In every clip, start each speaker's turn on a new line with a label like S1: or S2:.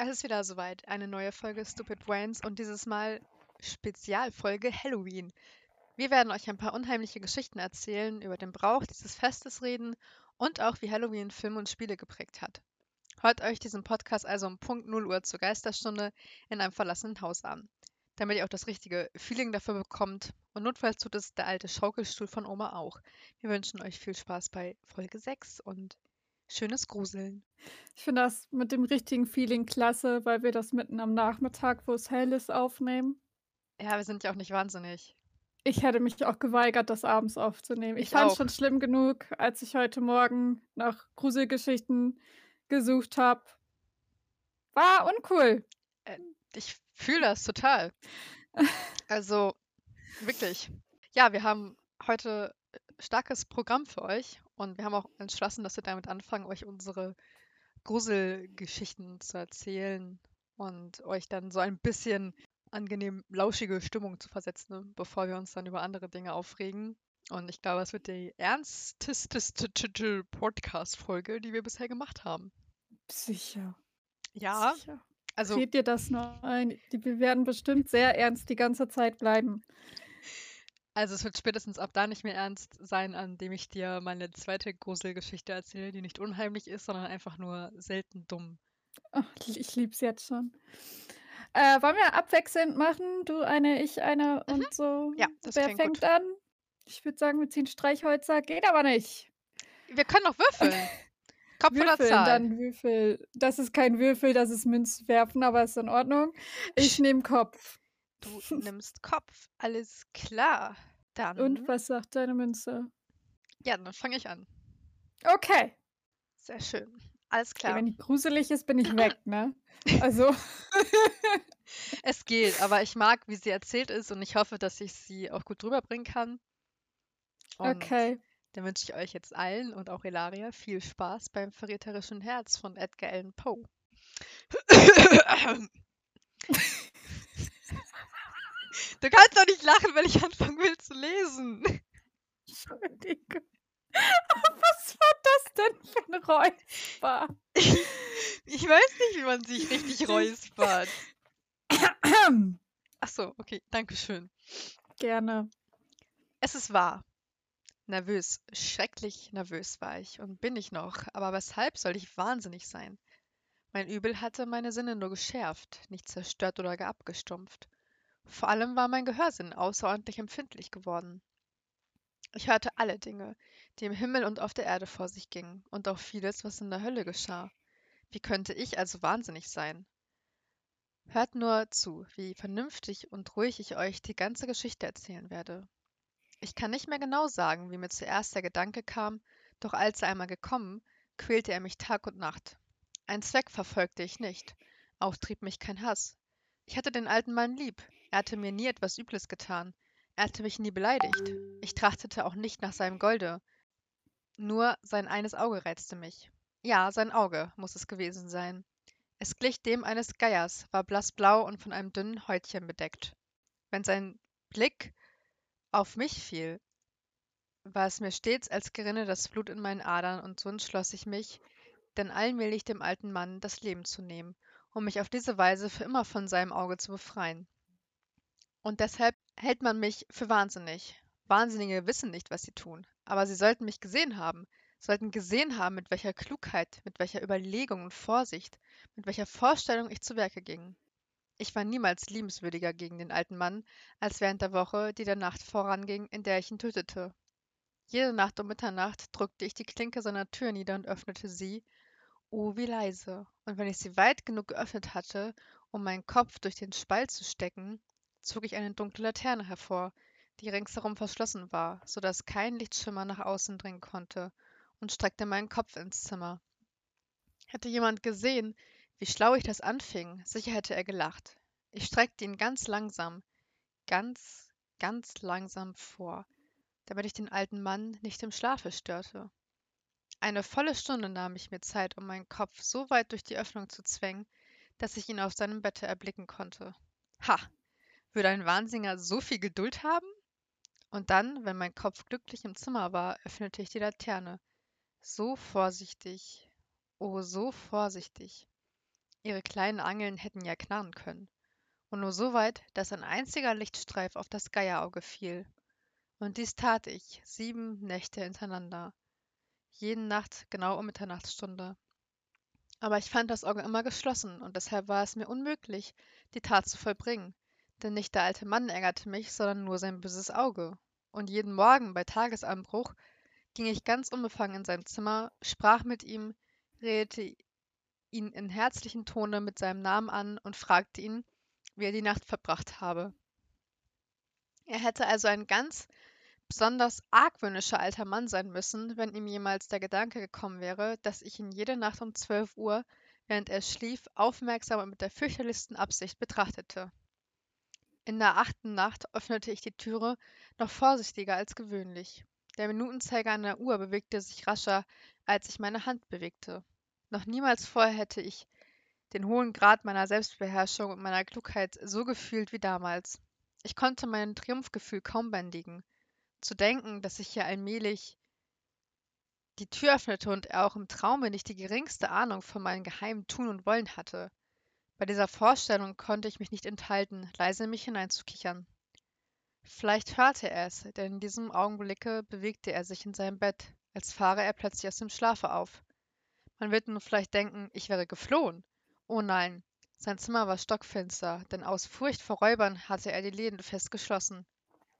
S1: Es ist wieder soweit. Eine neue Folge Stupid Brains und dieses Mal Spezialfolge Halloween. Wir werden euch ein paar unheimliche Geschichten erzählen, über den Brauch dieses Festes reden und auch wie Halloween Filme und Spiele geprägt hat. Hört euch diesen Podcast also um Punkt 0 Uhr zur Geisterstunde in einem verlassenen Haus an, damit ihr auch das richtige Feeling dafür bekommt. Und notfalls tut es der alte Schaukelstuhl von Oma auch. Wir wünschen euch viel Spaß bei Folge 6 und schönes Gruseln.
S2: Ich finde das mit dem richtigen Feeling klasse, weil wir das mitten am Nachmittag, wo es hell ist, aufnehmen.
S1: Ja, wir sind ja auch nicht wahnsinnig.
S2: Ich hätte mich auch geweigert, das abends aufzunehmen. Ich,
S1: Ich
S2: fand es schon schlimm genug, als ich heute Morgen nach Gruselgeschichten gesucht habe. War uncool.
S1: Ich fühle das total. Also, wirklich. Ja, wir haben heute starkes Programm für euch und wir haben auch entschlossen, dass wir damit anfangen, euch unsere Gruselgeschichten zu erzählen und euch dann so ein bisschen angenehm lauschige Stimmung zu versetzen, ne, bevor wir uns dann über andere Dinge aufregen. Und ich glaube, es wird die ernsteste Podcast-Folge, die wir bisher gemacht haben.
S2: Sicher.
S1: Ja,
S2: Sicher.
S1: also
S2: Red dir das noch ein? Die, wir werden bestimmt sehr ernst die ganze Zeit bleiben.
S1: Also es wird spätestens ab da nicht mehr ernst sein, an dem ich dir meine zweite Gruselgeschichte erzähle, die nicht unheimlich ist, sondern einfach nur selten dumm.
S2: Oh, ich lieb's jetzt schon. Äh, wollen wir abwechselnd machen? Du eine, ich eine und so.
S1: Mhm. Ja, das
S2: Wer fängt
S1: gut.
S2: an? Ich würde sagen, wir ziehen Streichhölzer. Geht aber nicht.
S1: Wir können auch würfeln. Kopf oder
S2: Würfeln,
S1: Zahl?
S2: dann Würfel. Das ist kein Würfel, das ist Münzwerfen, aber ist in Ordnung. Ich nehme Kopf.
S1: Du nimmst Kopf. Alles klar. Dann.
S2: Und was sagt deine Münze?
S1: Ja, dann fange ich an.
S2: Okay.
S1: Sehr schön. Alles
S2: Okay,
S1: klar.
S2: wenn die gruselig ist, bin ich weg, ne? Also,
S1: Es geht, aber ich mag, wie sie erzählt ist und ich hoffe, dass ich sie auch gut rüberbringen kann. Und
S2: okay.
S1: Dann wünsche ich euch jetzt allen und auch Elaria viel Spaß beim verräterischen Herz von Edgar Allan Poe. Du kannst doch nicht lachen, wenn ich anfangen will zu lesen.
S2: Entschuldigung. Was war das denn für ein Räusper?
S1: Ich weiß nicht, wie man sich richtig räuspert. Ach so, okay, danke schön.
S2: Gerne.
S1: Es ist wahr. Nervös, schrecklich nervös war ich und bin ich noch, aber weshalb soll ich wahnsinnig sein? Mein Übel hatte meine Sinne nur geschärft, nicht zerstört oder gar abgestumpft. Vor allem war mein Gehörsinn außerordentlich empfindlich geworden. Ich hörte alle Dinge, die im Himmel und auf der Erde vor sich gingen, und auch vieles, was in der Hölle geschah. Wie könnte ich also wahnsinnig sein? Hört nur zu, wie vernünftig und ruhig ich euch die ganze Geschichte erzählen werde. Ich kann nicht mehr genau sagen, wie mir zuerst der Gedanke kam, doch als er einmal gekommen, quälte er mich Tag und Nacht. Ein Zweck verfolgte ich nicht, auch trieb mich kein Hass. Ich hatte den alten Mann lieb, er hatte mir nie etwas Übles getan, er hatte mich nie beleidigt. Ich trachtete auch nicht nach seinem Golde. Nur sein eines Auge reizte mich. Ja, sein Auge muss es gewesen sein. Es glich dem eines Geiers, war blassblau und von einem dünnen Häutchen bedeckt. Wenn sein Blick auf mich fiel, war es mir stets, als gerinne das Blut in meinen Adern, und so entschloss ich mich, denn allmählich dem alten Mann das Leben zu nehmen, um mich auf diese Weise für immer von seinem Auge zu befreien. Und deshalb hält man mich für wahnsinnig. Wahnsinnige wissen nicht, was sie tun, aber sie sollten mich gesehen haben, sollten gesehen haben, mit welcher Klugheit, mit welcher Überlegung und Vorsicht, mit welcher Vorstellung ich zu Werke ging. Ich war niemals liebenswürdiger gegen den alten Mann, als während der Woche, die der Nacht voranging, in der ich ihn tötete. Jede Nacht um Mitternacht drückte ich die Klinke seiner Tür nieder und öffnete sie, oh wie leise, und wenn ich sie weit genug geöffnet hatte, um meinen Kopf durch den Spalt zu stecken, zog ich eine dunkle Laterne hervor, die ringsherum verschlossen war, so dass kein Lichtschimmer nach außen dringen konnte, und streckte meinen Kopf ins Zimmer. Hätte jemand gesehen, wie schlau ich das anfing, sicher hätte er gelacht. Ich streckte ihn ganz langsam, ganz, ganz langsam vor, damit ich den alten Mann nicht im Schlafe störte. Eine volle Stunde nahm ich mir Zeit, um meinen Kopf so weit durch die Öffnung zu zwängen, dass ich ihn auf seinem Bette erblicken konnte. Ha! Würde ein Wahnsinniger so viel Geduld haben? Und dann, wenn mein Kopf glücklich im Zimmer war, öffnete ich die Laterne. So vorsichtig, oh, so vorsichtig. Ihre kleinen Angeln hätten ja knarren können. Und nur so weit, dass ein einziger Lichtstreif auf das Geierauge fiel. Und dies tat ich sieben Nächte hintereinander. Jeden Nacht genau um Mitternachtsstunde. Aber ich fand das Auge immer geschlossen und deshalb war es mir unmöglich, die Tat zu vollbringen. Denn nicht der alte Mann ärgerte mich, sondern nur sein böses Auge. Und jeden Morgen bei Tagesanbruch ging ich ganz unbefangen in sein Zimmer, sprach mit ihm, redete ihn in herzlichem Tone mit seinem Namen an und fragte ihn, wie er die Nacht verbracht habe. Er hätte also ein ganz besonders argwöhnischer alter Mann sein müssen, wenn ihm jemals der Gedanke gekommen wäre, dass ich ihn jede Nacht um zwölf Uhr, während er schlief, aufmerksam und mit der fürchterlichsten Absicht betrachtete. In der achten Nacht öffnete ich die Türe noch vorsichtiger als gewöhnlich. Der Minutenzeiger an der Uhr bewegte sich rascher, als ich meine Hand bewegte. Noch niemals vorher hätte ich den hohen Grad meiner Selbstbeherrschung und meiner Klugheit so gefühlt wie damals. Ich konnte mein Triumphgefühl kaum bändigen. Zu denken, dass ich hier allmählich die Tür öffnete und er auch im Traume nicht die geringste Ahnung von meinem geheimen Tun und Wollen hatte. Bei dieser Vorstellung konnte ich mich nicht enthalten, leise in mich hineinzukichern. Vielleicht hörte er es, denn in diesem Augenblicke bewegte er sich in seinem Bett, als fahre er plötzlich aus dem Schlafe auf. Man wird nun vielleicht denken, ich wäre geflohen. Oh nein, sein Zimmer war stockfinster, denn aus Furcht vor Räubern hatte er die Läden fest geschlossen.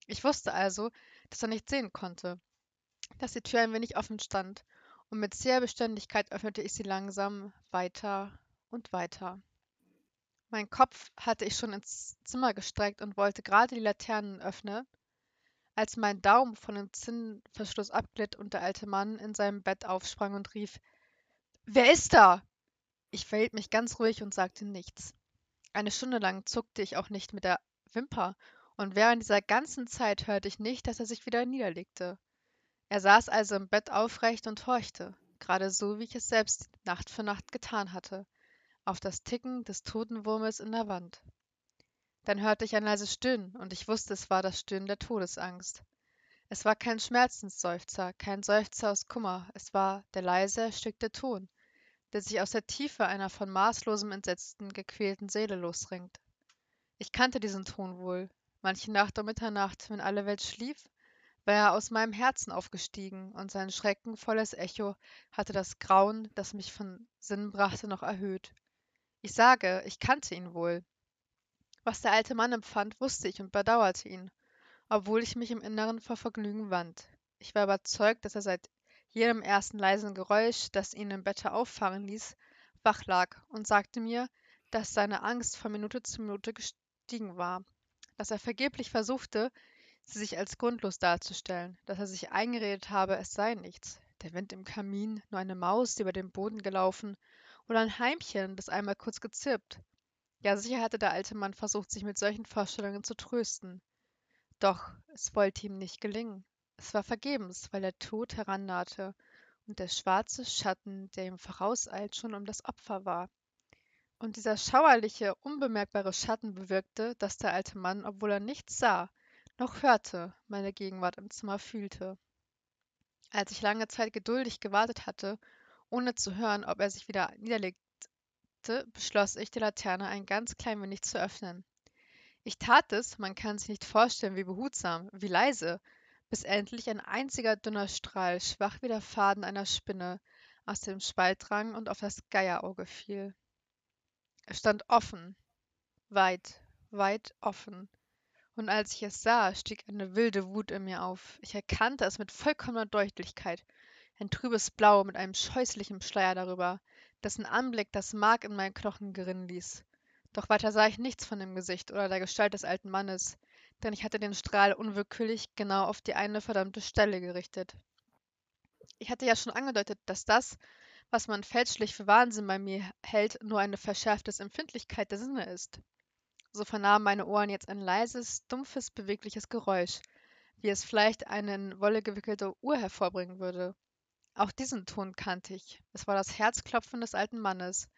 S1: Ich wusste also, dass er nicht sehen konnte, dass die Tür ein wenig offen stand, und mit zäher Beständigkeit öffnete ich sie langsam weiter und weiter. Mein Kopf hatte ich schon ins Zimmer gestreckt und wollte gerade die Laternen öffnen, als mein Daumen von dem Zinnverschluss abglitt und der alte Mann in seinem Bett aufsprang und rief: Wer ist da? Ich verhielt mich ganz ruhig und sagte nichts. Eine Stunde lang zuckte ich auch nicht mit der Wimper, und während dieser ganzen Zeit hörte ich nicht, dass er sich wieder niederlegte. Er saß also im Bett aufrecht und horchte, gerade so, wie ich es selbst Nacht für Nacht getan hatte auf das Ticken des toten Wurmes in der Wand. Dann hörte ich ein leises Stöhnen, und ich wusste, es war das Stöhnen der Todesangst. Es war kein Schmerzensseufzer, kein Seufzer aus Kummer, es war der leise, erstickte Ton, der sich aus der Tiefe einer von maßlosem Entsetzen gequälten Seele losringt. Ich kannte diesen Ton wohl. Manche Nacht um Mitternacht, wenn alle Welt schlief, war er aus meinem Herzen aufgestiegen, und sein schreckenvolles Echo hatte das Grauen, das mich von Sinn brachte, noch erhöht. Ich sage, ich kannte ihn wohl. Was der alte Mann empfand, wusste ich und bedauerte ihn, obwohl ich mich im Inneren vor Vergnügen wand. Ich war überzeugt, dass er seit jedem ersten leisen Geräusch, das ihn im Bette auffahren ließ, wach lag und sagte mir, dass seine Angst von Minute zu Minute gestiegen war, dass er vergeblich versuchte, sie sich als grundlos darzustellen, dass er sich eingeredet habe, es sei nichts, der Wind im Kamin, nur eine Maus, die über den Boden gelaufen oder ein Heimchen, das einmal kurz gezirpt. Ja, sicher hatte der alte Mann versucht, sich mit solchen Vorstellungen zu trösten. Doch es wollte ihm nicht gelingen. Es war vergebens, weil der Tod herannahte und der schwarze Schatten, der ihm vorauseilt, schon um das Opfer war. Und dieser schauerliche, unbemerkbare Schatten bewirkte, dass der alte Mann, obwohl er nichts sah, noch hörte, meine Gegenwart im Zimmer fühlte. Als ich lange Zeit geduldig gewartet hatte ohne zu hören, ob er sich wieder niederlegte, beschloss ich, die Laterne ein ganz klein wenig zu öffnen. Ich tat es, man kann sich nicht vorstellen, wie behutsam, wie leise, bis endlich ein einziger dünner Strahl, schwach wie der Faden einer Spinne, aus dem Spalt drang und auf das Geierauge fiel. Es stand offen, weit, weit offen. Und als ich es sah, stieg eine wilde Wut in mir auf. Ich erkannte es mit vollkommener Deutlichkeit ein trübes Blau mit einem scheußlichen Schleier darüber, dessen Anblick das Mark in meinen Knochen gerinnen ließ. Doch weiter sah ich nichts von dem Gesicht oder der Gestalt des alten Mannes, denn ich hatte den Strahl unwillkürlich genau auf die eine verdammte Stelle gerichtet. Ich hatte ja schon angedeutet, dass das, was man fälschlich für Wahnsinn bei mir hält, nur eine verschärfte Empfindlichkeit der Sinne ist. So vernahmen meine Ohren jetzt ein leises, dumpfes, bewegliches Geräusch, wie es vielleicht eine in Wolle gewickelte Uhr hervorbringen würde. Auch diesen Ton kannte ich. Es war das Herzklopfen des alten Mannes,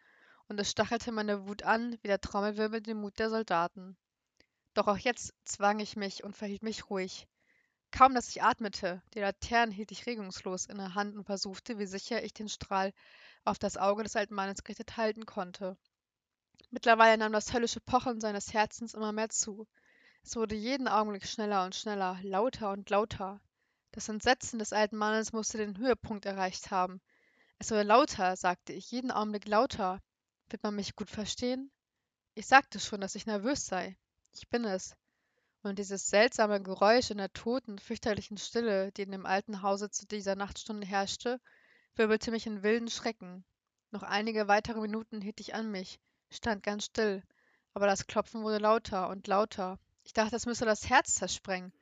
S1: und es stachelte meine Wut an, wie der Trommelwirbel den Mut der Soldaten. Doch auch jetzt zwang ich mich und verhielt mich ruhig. Kaum, dass ich atmete, die Laternen hielt ich regungslos in der Hand und versuchte, wie sicher ich den Strahl auf das Auge des alten Mannes gerichtet halten konnte. Mittlerweile nahm das höllische Pochen seines Herzens immer mehr zu. Es wurde jeden Augenblick schneller und schneller, lauter und lauter. Das Entsetzen des alten Mannes musste den Höhepunkt erreicht haben. Es wurde lauter, sagte ich, jeden Augenblick lauter. Wird man mich gut verstehen? Ich sagte schon, dass ich nervös sei. Ich bin es. Und dieses seltsame Geräusch in der toten, fürchterlichen Stille, die in dem alten Hause zu dieser Nachtstunde herrschte, wirbelte mich in wilden Schrecken. Noch einige weitere Minuten hielt ich an mich, stand ganz still, aber das Klopfen wurde lauter und lauter. Ich dachte, es müsse das Herz zersprengen.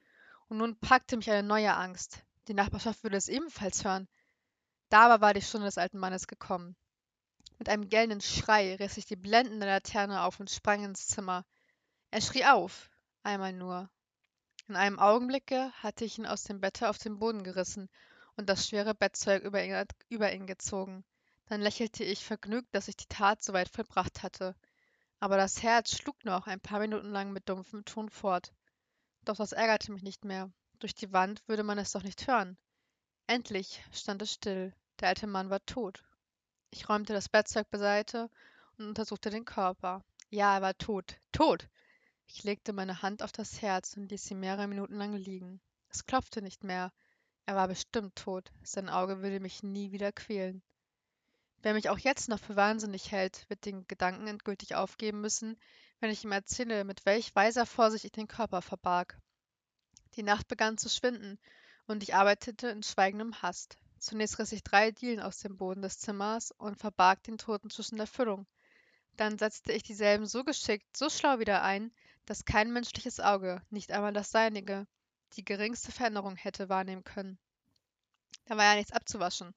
S1: Und nun packte mich eine neue Angst. Die Nachbarschaft würde es ebenfalls hören. Da aber war die Stunde des alten Mannes gekommen. Mit einem gellenden Schrei riss ich die blendende Laterne auf und sprang ins Zimmer. Er schrie auf, einmal nur. In einem Augenblicke hatte ich ihn aus dem Bette auf den Boden gerissen und das schwere Bettzeug über ihn, über ihn gezogen. Dann lächelte ich vergnügt, dass ich die Tat so weit vollbracht hatte. Aber das Herz schlug noch ein paar Minuten lang mit dumpfem Ton fort. Doch das ärgerte mich nicht mehr. Durch die Wand würde man es doch nicht hören. Endlich stand es still. Der alte Mann war tot. Ich räumte das Bettzeug beiseite und untersuchte den Körper. Ja, er war tot. Tot! Ich legte meine Hand auf das Herz und ließ sie mehrere Minuten lang liegen. Es klopfte nicht mehr. Er war bestimmt tot. Sein Auge würde mich nie wieder quälen. Wer mich auch jetzt noch für wahnsinnig hält, wird den Gedanken endgültig aufgeben müssen, wenn ich ihm erzähle, mit welch weiser Vorsicht ich den Körper verbarg. Die Nacht begann zu schwinden, und ich arbeitete in schweigendem Hast. Zunächst riss ich drei Dielen aus dem Boden des Zimmers und verbarg den Toten zwischen der Füllung. Dann setzte ich dieselben so geschickt, so schlau wieder ein, dass kein menschliches Auge, nicht einmal das seinige, die geringste Veränderung hätte wahrnehmen können. Da war ja nichts abzuwaschen.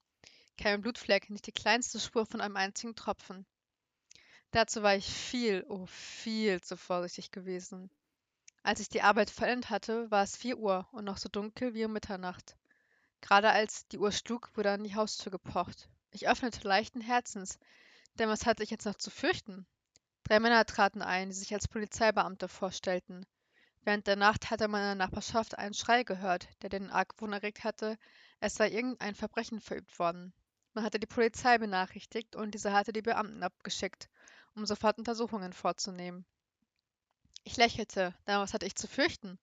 S1: Kein Blutfleck, nicht die kleinste Spur von einem einzigen Tropfen. Dazu war ich viel, oh viel zu vorsichtig gewesen. Als ich die Arbeit vollendet hatte, war es vier Uhr und noch so dunkel wie um Mitternacht. Gerade als die Uhr schlug, wurde an die Haustür gepocht. Ich öffnete leichten Herzens, denn was hatte ich jetzt noch zu fürchten? Drei Männer traten ein, die sich als Polizeibeamte vorstellten. Während der Nacht hatte man in der Nachbarschaft einen Schrei gehört, der den Argwohn erregt hatte, es sei irgendein Verbrechen verübt worden. Man hatte die Polizei benachrichtigt und diese hatte die Beamten abgeschickt, um sofort Untersuchungen vorzunehmen. Ich lächelte, denn was hatte ich zu fürchten?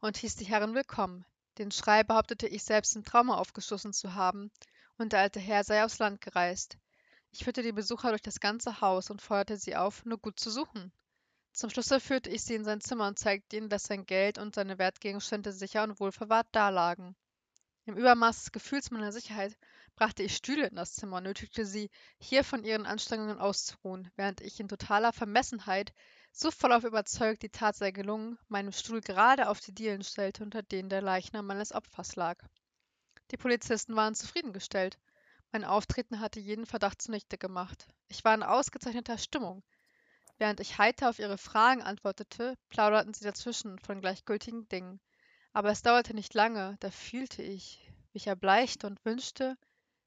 S1: Und hieß die Herren willkommen. Den Schrei behauptete ich selbst im Traume aufgestoßen zu haben, und der alte Herr sei aufs Land gereist. Ich führte die Besucher durch das ganze Haus und forderte sie auf, nur gut zu suchen. Zum Schlusse führte ich sie in sein Zimmer und zeigte ihnen, dass sein Geld und seine Wertgegenstände sicher und wohlverwahrt dalagen. Im Übermaß des Gefühls meiner Sicherheit brachte ich Stühle in das Zimmer und nötigte sie, hier von ihren Anstrengungen auszuruhen, während ich in totaler Vermessenheit, so vollauf überzeugt, die Tat sei gelungen, meinen Stuhl gerade auf die Dielen stellte, unter denen der Leichnam meines Opfers lag. Die Polizisten waren zufriedengestellt. Mein Auftreten hatte jeden Verdacht zunichte gemacht. Ich war in ausgezeichneter Stimmung. Während ich heiter auf ihre Fragen antwortete, plauderten sie dazwischen von gleichgültigen Dingen. Aber es dauerte nicht lange, da fühlte ich, wie ich erbleichte und wünschte,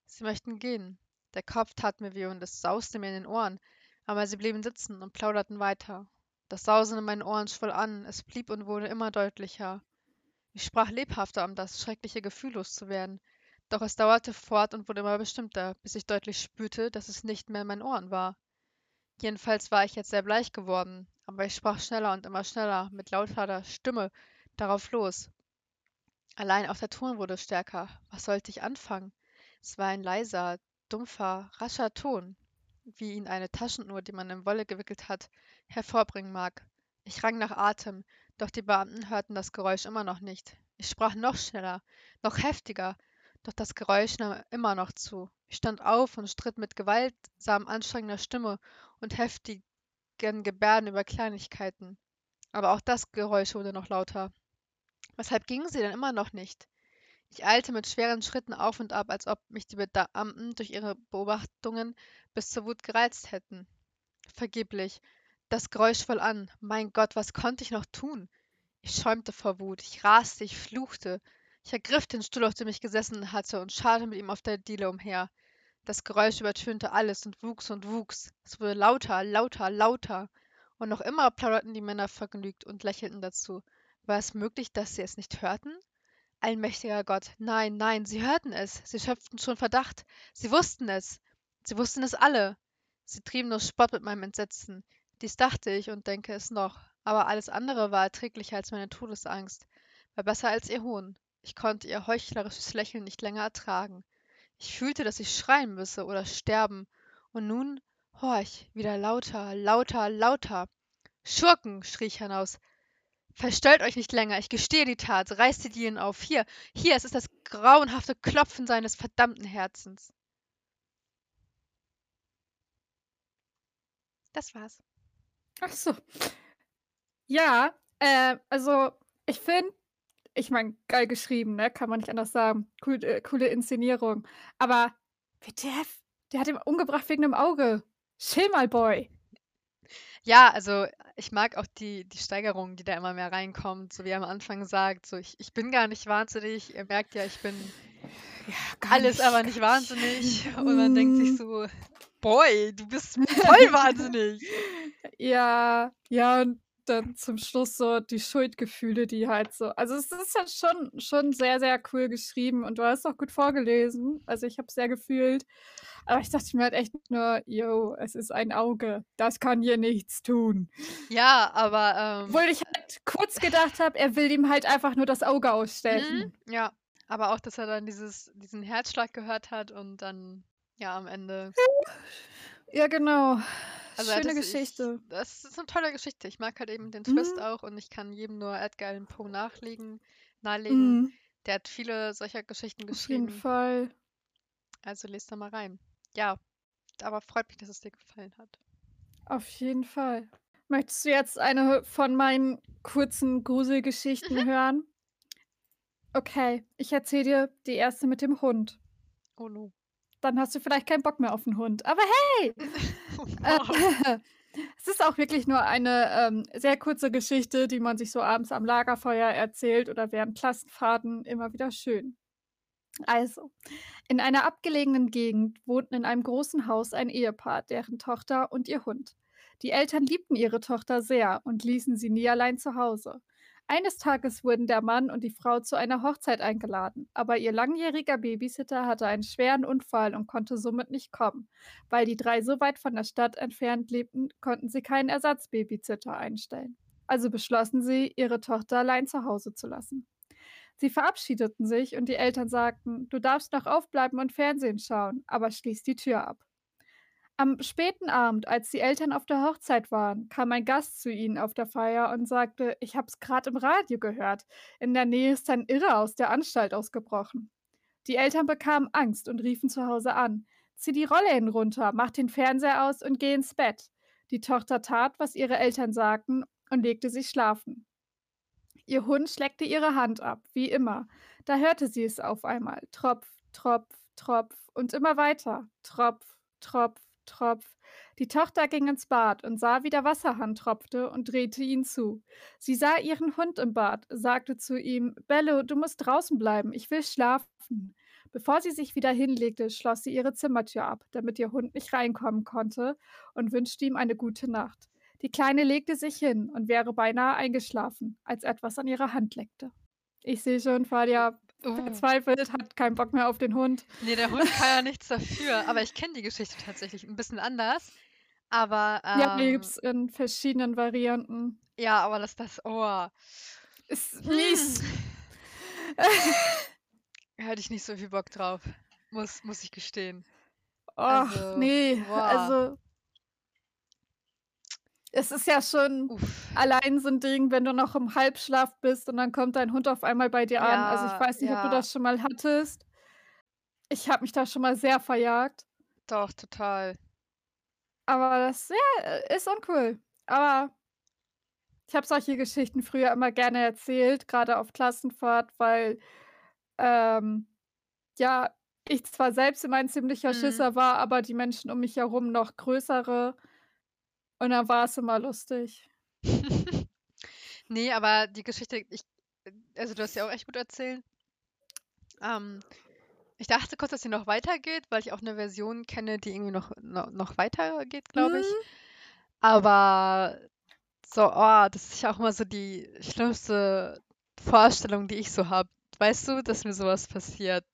S1: Sie möchten gehen. Der Kopf tat mir weh und es sauste mir in den Ohren, aber sie blieben sitzen und plauderten weiter. Das Sausen in meinen Ohren schwoll an, es blieb und wurde immer deutlicher. Ich sprach lebhafter, um das schreckliche Gefühl loszuwerden, doch es dauerte fort und wurde immer bestimmter, bis ich deutlich spürte, dass es nicht mehr in meinen Ohren war. Jedenfalls war ich jetzt sehr bleich geworden, aber ich sprach schneller und immer schneller, mit lauterer Stimme, darauf los. Allein auch der Ton wurde stärker. Was sollte ich anfangen? Es war ein leiser, dumpfer, rascher Ton, wie ihn eine Taschenuhr, die man in Wolle gewickelt hat, hervorbringen mag. Ich rang nach Atem, doch die Beamten hörten das Geräusch immer noch nicht. Ich sprach noch schneller, noch heftiger, doch das Geräusch nahm immer noch zu. Ich stand auf und stritt mit gewaltsam anstrengender Stimme und heftigen Gebärden über Kleinigkeiten. Aber auch das Geräusch wurde noch lauter. Weshalb gingen sie denn immer noch nicht? Ich eilte mit schweren Schritten auf und ab, als ob mich die Beamten durch ihre Beobachtungen bis zur Wut gereizt hätten. Vergeblich. Das Geräusch voll an. Mein Gott, was konnte ich noch tun? Ich schäumte vor Wut. Ich raste, ich fluchte. Ich ergriff den Stuhl, auf dem ich gesessen hatte, und scharte mit ihm auf der Diele umher. Das Geräusch übertönte alles und wuchs und wuchs. Es wurde lauter, lauter, lauter. Und noch immer plauderten die Männer vergnügt und lächelten dazu. War es möglich, dass sie es nicht hörten? Allmächtiger Gott, nein, nein, sie hörten es, sie schöpften schon Verdacht, sie wussten es, sie wussten es alle. Sie trieben nur Spott mit meinem Entsetzen. Dies dachte ich und denke es noch, aber alles andere war erträglicher als meine Todesangst, war besser als ihr Hohn. Ich konnte ihr heuchlerisches Lächeln nicht länger ertragen. Ich fühlte, dass ich schreien müsse oder sterben, und nun, horch, wieder lauter, lauter, lauter. Schurken, schrie ich hinaus. Verstellt euch nicht länger, ich gestehe die Tat, reißt die Dielen auf. Hier, hier, es ist das grauenhafte Klopfen seines verdammten Herzens. Das war's.
S2: Ach so. Ja, äh, also ich finde, ich meine, geil geschrieben, ne? Kann man nicht anders sagen. Cool, äh, coole Inszenierung. Aber WTF, der hat ihn umgebracht wegen dem Auge. Chill mal, Boy.
S1: Ja, also ich mag auch die, die Steigerung, die da immer mehr reinkommt, so wie er am Anfang sagt, so ich, ich bin gar nicht wahnsinnig, ihr merkt ja, ich bin
S2: Ja,
S1: alles, aber nicht wahnsinnig. Und man denkt sich so, Boy, du bist voll wahnsinnig.
S2: Ja, ja, und dann zum Schluss so die Schuldgefühle, die halt so. Also es ist ja schon, schon sehr, sehr cool geschrieben und du hast auch gut vorgelesen. Also ich habe sehr gefühlt. Aber ich dachte mir halt echt nur, yo, es ist ein Auge. Das kann hier nichts tun.
S1: Ja, aber. Ähm,
S2: Obwohl ich halt kurz gedacht habe, er will ihm halt einfach nur das Auge ausstechen.
S1: mhm, ja, aber auch, dass er dann dieses, diesen Herzschlag gehört hat und dann, ja, am Ende.
S2: Ja, genau.
S1: Also
S2: Schöne
S1: das,
S2: Geschichte.
S1: Ich, das ist eine tolle Geschichte. Ich mag halt eben den Twist
S2: Mhm.
S1: auch und ich kann jedem nur Edgar Allan Poe nachlegen, nahelegen.
S2: Mhm.
S1: Der hat viele solcher Geschichten
S2: Auf jeden
S1: geschrieben.
S2: Fall.
S1: Also lest da mal rein. Ja, aber freut mich, dass es dir gefallen hat.
S2: Auf jeden Fall. Möchtest du jetzt eine von meinen kurzen Gruselgeschichten hören? Okay, ich erzähle dir die erste mit dem Hund.
S1: Oh no.
S2: Dann hast du vielleicht keinen Bock mehr auf den Hund. Aber hey! Äh, es ist auch wirklich nur eine ähm, sehr kurze Geschichte, die man sich so abends am Lagerfeuer erzählt oder während Klassenfahrten immer wieder schön. Also, in einer abgelegenen Gegend wohnten in einem großen Haus ein Ehepaar, deren Tochter und ihr Hund. Die Eltern liebten ihre Tochter sehr und ließen sie nie allein zu Hause. Eines Tages wurden der Mann und die Frau zu einer Hochzeit eingeladen, aber ihr langjähriger Babysitter hatte einen schweren Unfall und konnte somit nicht kommen. Weil die drei so weit von der Stadt entfernt lebten, konnten sie keinen Ersatzbabysitter einstellen. Also beschlossen sie, ihre Tochter allein zu Hause zu lassen. Sie verabschiedeten sich und die Eltern sagten, du darfst noch aufbleiben und Fernsehen schauen, aber schließ die Tür ab. Am späten Abend, als die Eltern auf der Hochzeit waren, kam ein Gast zu ihnen auf der Feier und sagte, ich hab's gerade im Radio gehört. In der Nähe ist ein Irre aus der Anstalt ausgebrochen. Die Eltern bekamen Angst und riefen zu Hause an. Zieh die Rolle hinunter, mach den Fernseher aus und geh ins Bett. Die Tochter tat, was ihre Eltern sagten und legte sich schlafen. Ihr Hund schleckte ihre Hand ab, wie immer. Da hörte sie es auf einmal. Tropf, Tropf, Tropf und immer weiter. Tropf, Tropf, Tropf. Die Tochter ging ins Bad und sah, wie der Wasserhahn tropfte und drehte ihn zu. Sie sah ihren Hund im Bad, sagte zu ihm, Bello, du musst draußen bleiben, ich will schlafen. Bevor sie sich wieder hinlegte, schloss sie ihre Zimmertür ab, damit ihr Hund nicht reinkommen konnte, und wünschte ihm eine gute Nacht. Die Kleine legte sich hin und wäre beinahe eingeschlafen, als etwas an ihrer Hand leckte. Ich sehe schon, Fadia
S1: Uh.
S2: verzweifelt, hat keinen Bock mehr auf den Hund.
S1: Nee, der Hund kann ja nichts dafür. Aber ich kenne die Geschichte tatsächlich ein bisschen anders. Aber,
S2: Ja, die
S1: ähm,
S2: gibt's in verschiedenen Varianten.
S1: ja, aber das, das, oh.
S2: Ist mies.
S1: Hätte ich nicht so viel Bock drauf. Muss, muss ich gestehen.
S2: Ach,
S1: Also,
S2: nee,
S1: boah.
S2: also es ist ja schon
S1: Uff.
S2: allein so ein Ding, wenn du noch im Halbschlaf bist und dann kommt dein Hund auf einmal bei dir an. Also ich
S1: Ja,
S2: weiß nicht, ob du
S1: ja.
S2: das schon mal hattest. Ich habe mich da schon mal sehr verjagt,
S1: Doch, total.
S2: aber das ja, äh, ist uncool. Aber ich habe solche Geschichten früher immer gerne erzählt, gerade auf Klassenfahrt, weil ähm, ja, ich zwar selbst immer ein ziemlicher
S1: Mhm.
S2: Schisser war, aber die Menschen um mich herum noch größere. Und dann war es immer lustig.
S1: Nee, aber die Geschichte, ich, also du hast ja auch echt gut erzählt. Ähm, ich dachte kurz, dass sie noch weitergeht, weil ich auch eine Version kenne, die irgendwie noch, noch, noch weitergeht, glaube ich.
S2: Mhm.
S1: Aber so, oh, das ist ja auch immer so die schlimmste Vorstellung, die ich so habe. Weißt du, dass mir sowas passiert?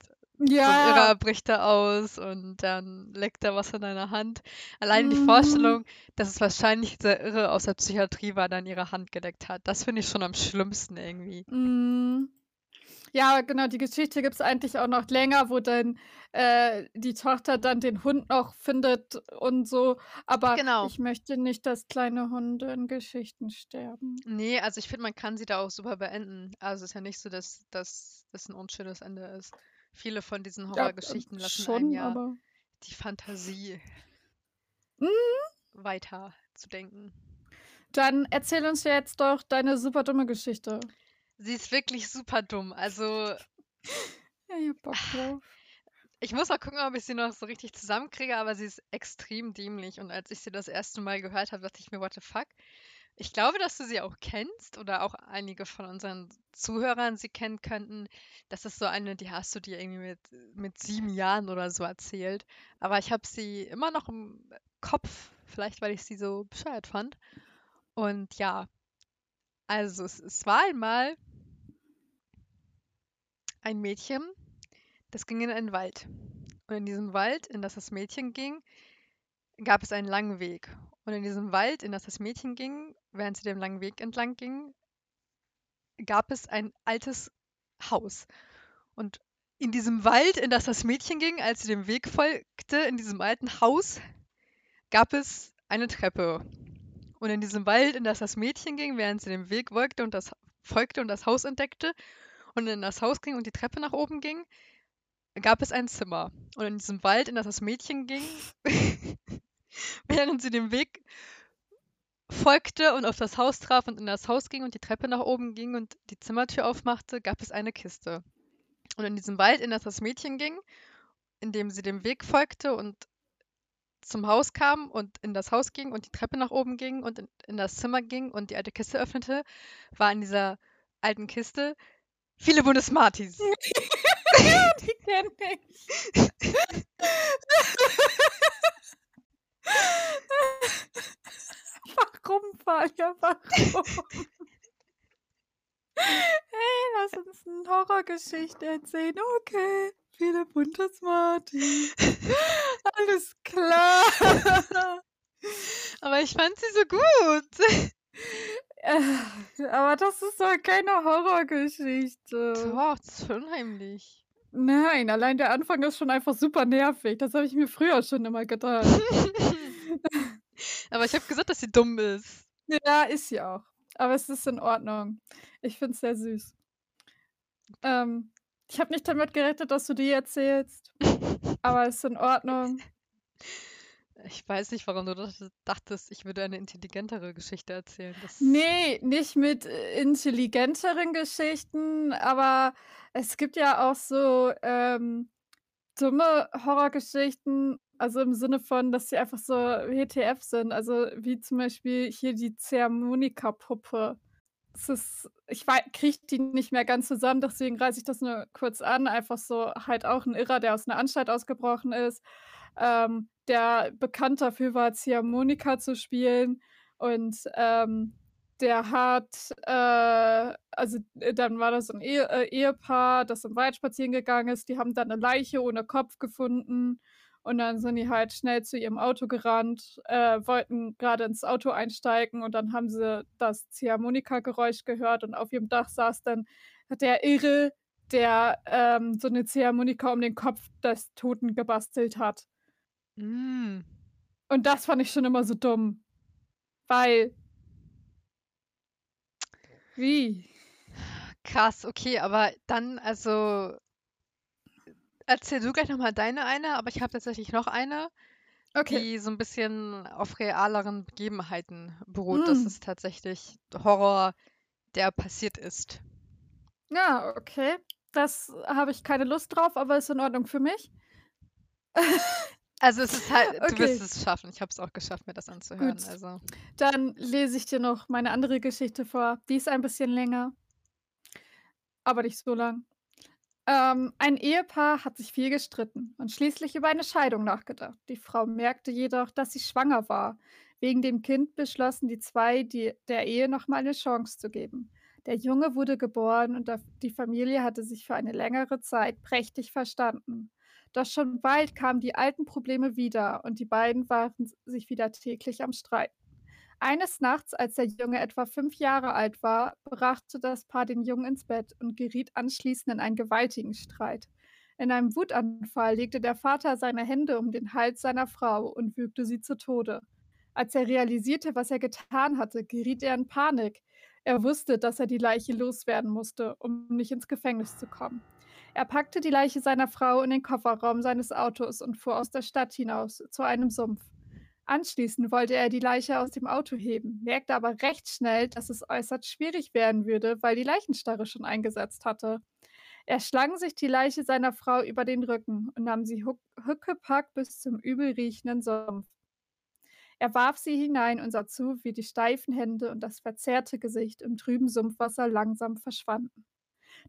S1: So ein
S2: Ja.
S1: Irrer bricht da aus und dann leckt er was in deiner Hand. Allein die
S2: Mhm.
S1: Vorstellung, dass es wahrscheinlich der Irre aus der Psychiatrie war, der an ihre Hand geleckt hat, das finde ich schon am schlimmsten irgendwie.
S2: Mhm. Ja, genau, die Geschichte gibt's eigentlich auch noch länger, wo dann, äh, die Tochter dann den Hund noch findet und so. Aber
S1: Genau.
S2: ich möchte nicht, dass kleine Hunde in Geschichten sterben.
S1: Ne, also ich finde, man kann sie da auch super beenden. Also, es ist ja nicht so, dass dass das 'n unschönes Ende ist. Viele von diesen
S2: Ja,
S1: Horrorgeschichten lassen einen
S2: schon,
S1: ja
S2: aber
S1: die Fantasie
S2: Mhm.
S1: weiter zu denken.
S2: Dann erzähl uns jetzt doch deine super dumme Geschichte.
S1: Sie ist wirklich super dumm. Also
S2: Ja, ich habe Bock drauf.
S1: ich muss mal gucken, ob ich sie noch so richtig zusammenkriege, aber sie ist extrem dämlich und als ich sie das erste Mal gehört habe, dachte ich mir: „What the fuck?“ Ich glaube, dass du sie auch kennst oder auch einige von unseren Zuhörern sie kennen könnten. Das ist so eine, die hast du dir irgendwie mit mit 7 Jahren oder so erzählt, aber ich habe sie immer noch im Kopf, vielleicht weil ich sie so bescheuert fand. Und ja, also es es war einmal ein Mädchen, das ging in einen Wald. Und in diesem Wald, in das das Mädchen ging, gab es einen langen Weg. Und in diesem Wald, in das das Mädchen ging, während sie den langen Weg entlang ging, gab es ein altes Haus. Und in diesem Wald, in das das Mädchen ging, als sie dem Weg folgte, in diesem alten Haus, gab es eine Treppe. Und in diesem Wald, in das das Mädchen ging, während sie dem Weg folgte und das folgte und das Haus entdeckte und in das Haus ging und die Treppe nach oben ging, gab es ein Zimmer. Und in diesem Wald, in das das Mädchen ging, während sie dem Weg folgte und auf das Haus traf und in das Haus ging und die Treppe nach oben ging und die Zimmertür aufmachte, gab es eine Kiste. Und in diesem Wald, in das das Mädchen ging, in dem sie dem Weg folgte und zum Haus kam und in das Haus ging und die Treppe nach oben ging und in, in das Zimmer ging und die alte Kiste öffnete, war in dieser alten Kiste viele bunte Smarties.
S2: Die kenne ich. Warum, Falia, warum? Hey, lass uns eine Horrorgeschichte erzählen. Okay, viele bunte Smarties. Alles klar.
S1: Aber ich fand sie so gut.
S2: Äh, Aber das ist doch keine Horrorgeschichte.
S1: Doch, das ist voll unheimlich.
S2: Nein, allein der Anfang ist schon einfach super nervig. Das habe ich mir früher schon immer gedacht.
S1: Aber ich habe gesagt, dass sie dumm ist.
S2: Ja, ist sie auch. Aber es ist in Ordnung. Ich finde es sehr süß. Ähm, ich habe nicht damit gerechnet, dass du die erzählst. Aber es ist in Ordnung.
S1: Ich weiß nicht, warum du dacht- dachtest, ich würde eine intelligentere Geschichte erzählen. Das
S2: Nee, nicht mit äh, intelligenteren Geschichten, aber es gibt ja auch so ähm, dumme Horrorgeschichten, also im Sinne von, dass sie einfach so WTF sind. Also wie zum Beispiel hier die ist, ich kriege die nicht mehr ganz zusammen, deswegen reiße ich das nur kurz an. Einfach so halt auch ein Irrer, der aus einer Anstalt ausgebrochen ist, ähm, der bekannt dafür war, Ziehharmonika zu spielen. Und ähm, der hat, äh, also äh, dann war das ein Ehe, äh, Ehepaar, das im Wald spazieren gegangen ist. Die haben dann eine Leiche ohne Kopf gefunden. Und dann sind die halt schnell zu ihrem Auto gerannt, äh, wollten gerade ins Auto einsteigen und dann haben sie das Ziehharmonika-Geräusch gehört und auf ihrem Dach saß dann der Irre, der ähm, so eine Ziehharmonika um den Kopf des Toten gebastelt hat.
S1: Mm.
S2: Und das fand ich schon immer so dumm. Weil. Wie?
S1: Krass, okay, aber dann, also erzähl du gleich nochmal deine eine, aber ich habe tatsächlich noch eine,
S2: Okay.
S1: die so ein bisschen auf realeren Begebenheiten beruht. Das
S2: Hm.
S1: ist tatsächlich Horror, der passiert ist.
S2: Ja, okay. Das habe ich keine Lust drauf, aber ist in Ordnung für mich.
S1: Also es ist halt, du
S2: Okay.
S1: wirst es schaffen. Ich habe es auch geschafft, mir das anzuhören.
S2: Gut.
S1: Also
S2: Dann lese ich dir noch meine andere Geschichte vor. Die ist ein bisschen länger, aber nicht so lang. Ähm, ein Ehepaar hat sich viel gestritten und schließlich über eine Scheidung nachgedacht. Die Frau merkte jedoch, dass sie schwanger war. Wegen dem Kind beschlossen die zwei, die, der Ehe nochmal eine Chance zu geben. Der Junge wurde geboren und die Familie hatte sich für eine längere Zeit prächtig verstanden. Doch schon bald kamen die alten Probleme wieder und die beiden waren sich wieder täglich am Streiten. Eines Nachts, als der Junge etwa fünf Jahre alt war, brachte das Paar den Jungen ins Bett und geriet anschließend in einen gewaltigen Streit. In einem Wutanfall legte der Vater seine Hände um den Hals seiner Frau und würgte sie zu Tode. Als er realisierte, was er getan hatte, geriet er in Panik. Er wusste, dass er die Leiche loswerden musste, um nicht ins Gefängnis zu kommen. Er packte die Leiche seiner Frau in den Kofferraum seines Autos und fuhr aus der Stadt hinaus zu einem Sumpf. Anschließend wollte er die Leiche aus dem Auto heben, merkte aber recht schnell, dass es äußerst schwierig werden würde, weil die Leichenstarre schon eingesetzt hatte. Er schlang sich die Leiche seiner Frau über den Rücken und nahm sie huckepack bis zum übel riechenden Sumpf. Er warf sie hinein und sah zu, wie die steifen Hände und das verzerrte Gesicht im trüben Sumpfwasser langsam verschwanden.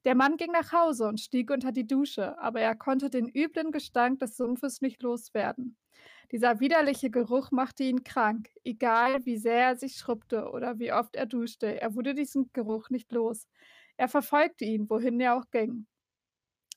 S2: Der Mann ging nach Hause und stieg unter die Dusche, aber er konnte den üblen Gestank des Sumpfes nicht loswerden. Dieser widerliche Geruch machte ihn krank, egal wie sehr er sich schrubbte oder wie oft er duschte, er wurde diesen Geruch nicht los. Er verfolgte ihn, wohin er auch ging.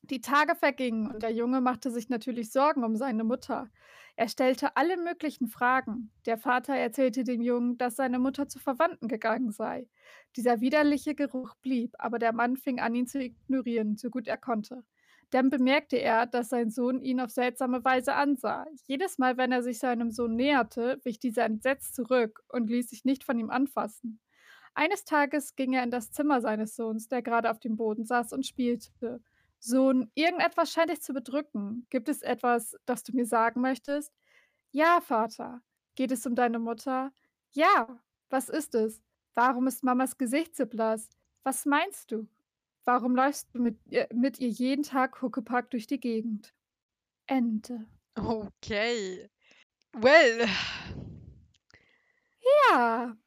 S2: Die Tage vergingen und der Junge machte sich natürlich Sorgen um seine Mutter. Er stellte alle möglichen Fragen. Der Vater erzählte dem Jungen, dass seine Mutter zu Verwandten gegangen sei. Dieser widerliche Geruch blieb, aber der Mann fing an, ihn zu ignorieren, so gut er konnte. Dann bemerkte er, dass sein Sohn ihn auf seltsame Weise ansah. Jedes Mal, wenn er sich seinem Sohn näherte, wich dieser entsetzt zurück und ließ sich nicht von ihm anfassen. Eines Tages ging er in das Zimmer seines Sohns, der gerade auf dem Boden saß und spielte. Sohn, irgendetwas scheint dich zu bedrücken. Gibt es etwas, das du mir sagen möchtest? Ja, Vater. Geht es um deine Mutter? Ja. Was ist es? Warum ist Mamas Gesicht so blass? Was meinst du? Warum läufst du mit ihr, mit ihr jeden Tag Huckepack durch die Gegend? Ente.
S1: Okay. Well.
S2: Ja.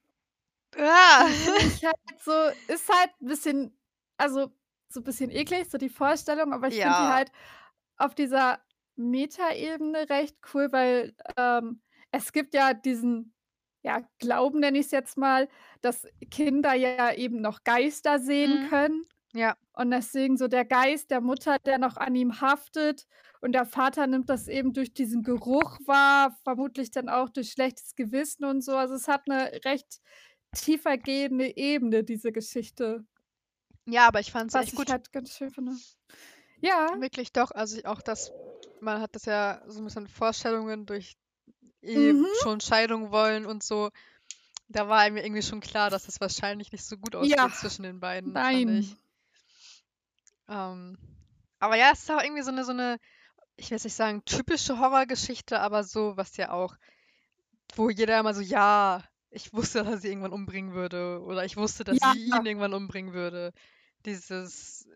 S1: Ah.
S2: Ich halt so, ist halt ein bisschen, also so ein bisschen eklig, so die Vorstellung, aber ich finde die
S1: Ja.
S2: halt auf dieser Metaebene recht cool, weil ähm, es gibt ja diesen, ja, Glauben nenne ich es jetzt mal, dass Kinder ja eben noch Geister sehen
S1: Mhm.
S2: können.
S1: Ja.
S2: Und deswegen so der Geist der Mutter, der noch an ihm haftet. Und der Vater nimmt das eben durch diesen Geruch wahr, vermutlich dann auch durch schlechtes Gewissen und so. Also es hat eine recht tiefergehende Ebene, diese Geschichte.
S1: Ja, aber ich fand es
S2: Was
S1: echt
S2: ich
S1: gut.
S2: halt ganz schön finde. Ja.
S1: Wirklich doch. Also ich auch das, man hat das ja so ein bisschen Vorstellungen durch eben
S2: Mhm.
S1: schon Scheidung wollen und so. Da war mir irgendwie schon klar, dass es wahrscheinlich nicht so gut ausgeht
S2: Ja.
S1: zwischen den beiden, ich.
S2: Nein.
S1: Ähm, aber ja, es ist auch irgendwie so eine, so eine, ich will jetzt nicht sagen, typische Horrorgeschichte, aber so, was ja auch, wo jeder immer so, ja, ich wusste, dass er sie irgendwann umbringen würde. Oder ich wusste, dass
S2: Ja.
S1: sie ihn irgendwann umbringen würde. Dieses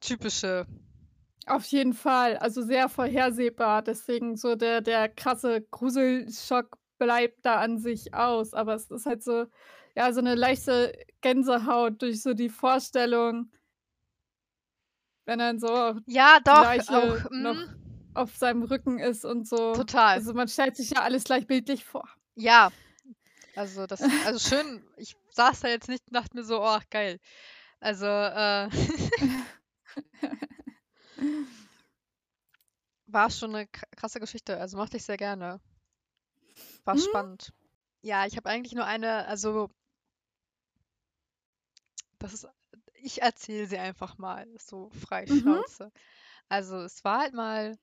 S1: typische.
S2: Auf jeden Fall. Also sehr vorhersehbar. Deswegen so der, der krasse Gruselschock bleibt da an sich aus. Aber es ist halt so, ja, so eine leichte Gänsehaut durch so die Vorstellung, wenn dann so
S1: Ja, doch,
S2: Leiche
S1: auch.
S2: noch
S1: Mm,
S2: auf seinem Rücken ist und so.
S1: total.
S2: Also man stellt sich ja alles gleich bildlich vor.
S1: Ja. Also das, also schön, ich saß da jetzt nicht und dachte mir so, oh, geil. Also, äh, war schon eine kr- krasse Geschichte. Also mochte ich sehr gerne. War
S2: Mhm.
S1: spannend. Ja, ich habe eigentlich nur eine, also das ist, ich erzähle sie einfach mal, so frei
S2: Mhm.
S1: Schnauze. Also es war halt mal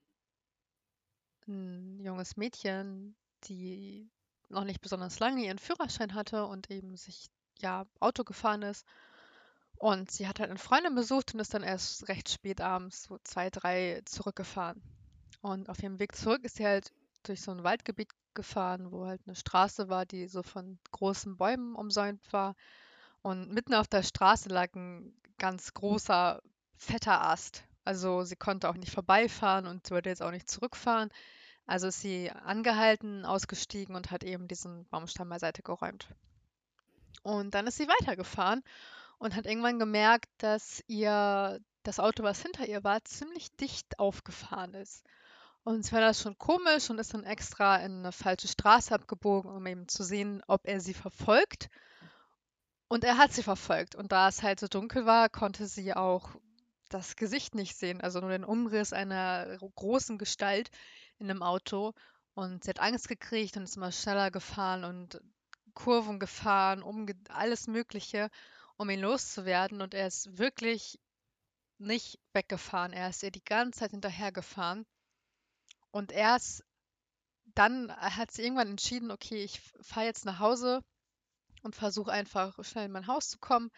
S1: ein junges Mädchen, die noch nicht besonders lange ihren Führerschein hatte und eben sich ja Auto gefahren ist. Und sie hat halt eine Freundin besucht und ist dann erst recht spät abends, so zwei, drei, zurückgefahren. Und auf ihrem Weg zurück ist sie halt durch so ein Waldgebiet gefahren, wo halt eine Straße war, die so von großen Bäumen umsäumt war. Und mitten auf der Straße lag ein ganz großer, fetter Ast. Also sie konnte auch nicht vorbeifahren und wollte jetzt auch nicht zurückfahren. Also ist sie angehalten, ausgestiegen und hat eben diesen Baumstamm beiseite geräumt. Und dann ist sie weitergefahren und hat irgendwann gemerkt, dass ihr das Auto, was hinter ihr war, ziemlich dicht aufgefahren ist. Und sie war das schon komisch und ist dann extra in eine falsche Straße abgebogen, um eben zu sehen, ob er sie verfolgt. Und er hat sie verfolgt. Und da es halt so dunkel war, konnte sie auch das Gesicht nicht sehen, also nur den Umriss einer großen Gestalt in einem Auto. Und sie hat Angst gekriegt und ist immer schneller gefahren und Kurven gefahren, um alles Mögliche, um ihn loszuwerden. Und er ist wirklich nicht weggefahren. Er ist ihr die ganze Zeit hinterhergefahren. Und erst dann hat sie irgendwann entschieden, okay, ich fahre jetzt nach Hause und versuche einfach schnell in mein Haus zu kommen.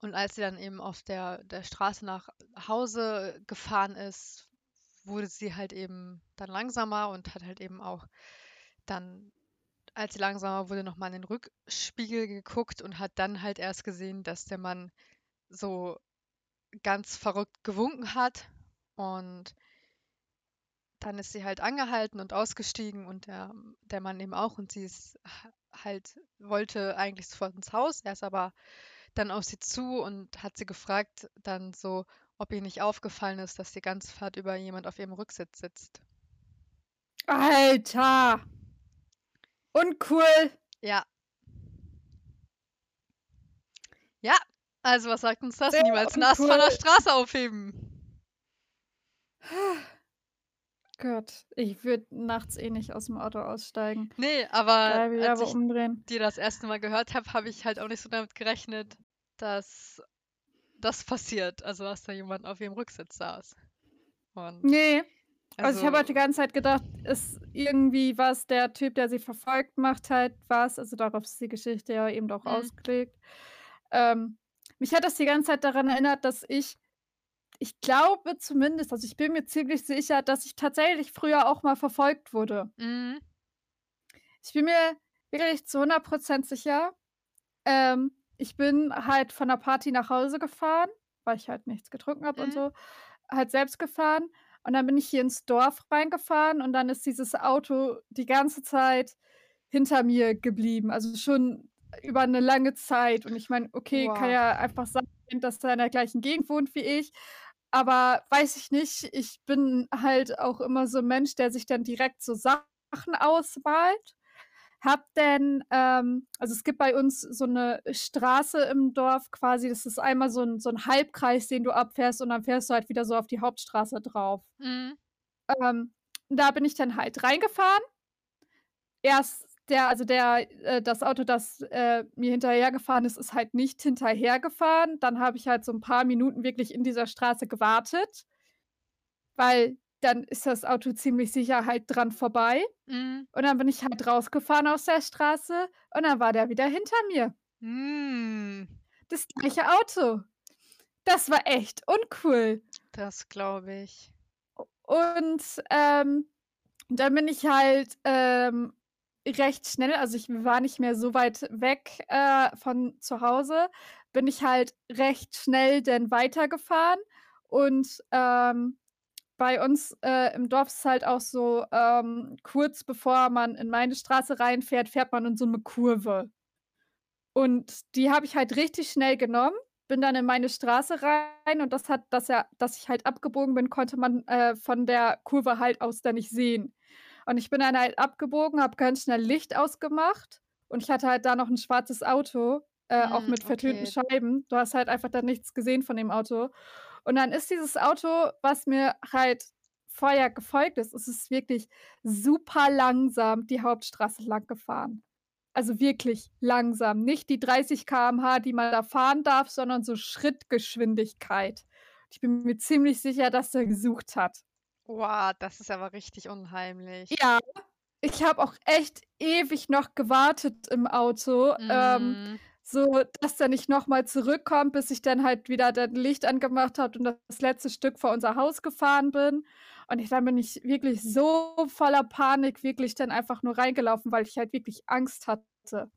S1: Und als sie dann eben auf der, der Straße nach Hause gefahren ist, wurde sie halt eben dann langsamer und hat halt eben auch dann, als sie langsamer wurde, nochmal in den Rückspiegel geguckt und hat dann halt erst gesehen, dass der Mann so ganz verrückt gewunken hat. Und dann ist sie halt angehalten und ausgestiegen und der, der Mann eben auch. Und sie ist halt, wollte eigentlich sofort ins Haus. Er ist aber dann auf sie zu und hat sie gefragt, dann so, ob ihr nicht aufgefallen ist, dass die ganze Fahrt über jemand auf ihrem Rücksitz sitzt.
S2: Alter! Uncool!
S1: Ja. Ja, also was sagt uns das?
S2: Sehr
S1: Niemals einen Ast von der
S2: uncool.
S1: Straße aufheben.
S2: Gott, ich würde nachts eh nicht aus dem Auto aussteigen.
S1: Nee, aber
S2: wieder
S1: als ich
S2: umdrehen.
S1: dir das erste Mal gehört habe, habe ich halt auch nicht so damit gerechnet, dass das passiert. Also, dass da jemand auf ihrem Rücksitz saß. Und
S2: Nee, also ich habe halt die
S1: also,
S2: ganze Zeit gedacht, ist irgendwie was der Typ, der sie verfolgt, macht halt was. Also darauf ist die Geschichte ja eben auch
S1: mhm,
S2: ausgelegt. Ähm, mich hat das die ganze Zeit daran erinnert, dass ich, ich glaube zumindest, also ich bin mir ziemlich sicher, dass ich tatsächlich früher auch mal verfolgt wurde.
S1: mhm,
S2: Ich bin mir wirklich zu 100% sicher. Ähm, ich bin halt von der Party nach Hause gefahren, weil ich halt nichts getrunken habe und
S1: mhm,
S2: so, halt selbst gefahren. Und dann bin ich hier ins Dorf reingefahren und dann ist dieses Auto die ganze Zeit hinter mir geblieben. Also schon über eine lange Zeit. Und ich meine, okay, kann
S1: wow.
S2: ja einfach sein, dass er in der gleichen Gegend wohnt wie ich. Aber weiß ich nicht, ich bin halt auch immer so ein Mensch, der sich dann direkt so Sachen ausmalt. Hab denn, ähm, also es gibt bei uns so eine Straße im Dorf quasi, das ist einmal so ein, so ein Halbkreis, den du abfährst und dann fährst du halt wieder so auf die Hauptstraße drauf.
S1: Mhm,
S2: Ähm, da bin ich dann halt reingefahren. Erst der, also der, äh, das Auto, das äh, mir hinterhergefahren ist, ist halt nicht hinterhergefahren. Dann habe ich halt so ein paar Minuten wirklich in dieser Straße gewartet, weil dann ist das Auto ziemlich sicher halt dran vorbei.
S1: mhm,
S2: Und dann bin ich halt rausgefahren aus der Straße und dann war der wieder hinter mir.
S1: mm,
S2: Das gleiche Auto. Das war echt uncool.
S1: das glaube ich.
S2: Und ähm, dann bin ich halt ähm, recht schnell, also ich war nicht mehr so weit weg äh, von zu Hause, bin ich halt recht schnell dann weitergefahren. Und ähm, bei uns äh, im Dorf ist es halt auch so, ähm, kurz bevor man in meine Straße reinfährt, fährt man in so eine Kurve. Und die habe ich halt richtig schnell genommen, bin dann in meine Straße rein und das hat dass ja dass ich halt abgebogen bin, konnte man, äh, von der Kurve halt aus dann nicht sehen. Und ich bin dann halt abgebogen, habe ganz schnell Licht ausgemacht und ich hatte halt da noch 'n schwarzes Auto, äh, auch
S1: Mm,
S2: mit vertönten
S1: okay.
S2: Scheiben. Du hast halt einfach dann nichts gesehen von dem Auto. Und dann ist dieses Auto, was mir halt vorher gefolgt ist es ist wirklich super langsam die Hauptstraße lang gefahren. Also wirklich langsam. Nicht die 30 km/h, die man da fahren darf, sondern so Schrittgeschwindigkeit. Ich bin mir ziemlich sicher, dass der gesucht hat.
S1: Wow, das ist aber richtig unheimlich.
S2: Ja, ich habe auch echt ewig noch gewartet im Auto, ähm,
S1: Mm,
S2: so dass der nicht noch mal zurückkommt, bis ich dann halt wieder dann Licht angemacht habe und das letzte Stück vor unser Haus gefahren bin. Und ich dann bin ich wirklich so voller Panik wirklich dann einfach nur reingelaufen, weil ich halt wirklich Angst hatte.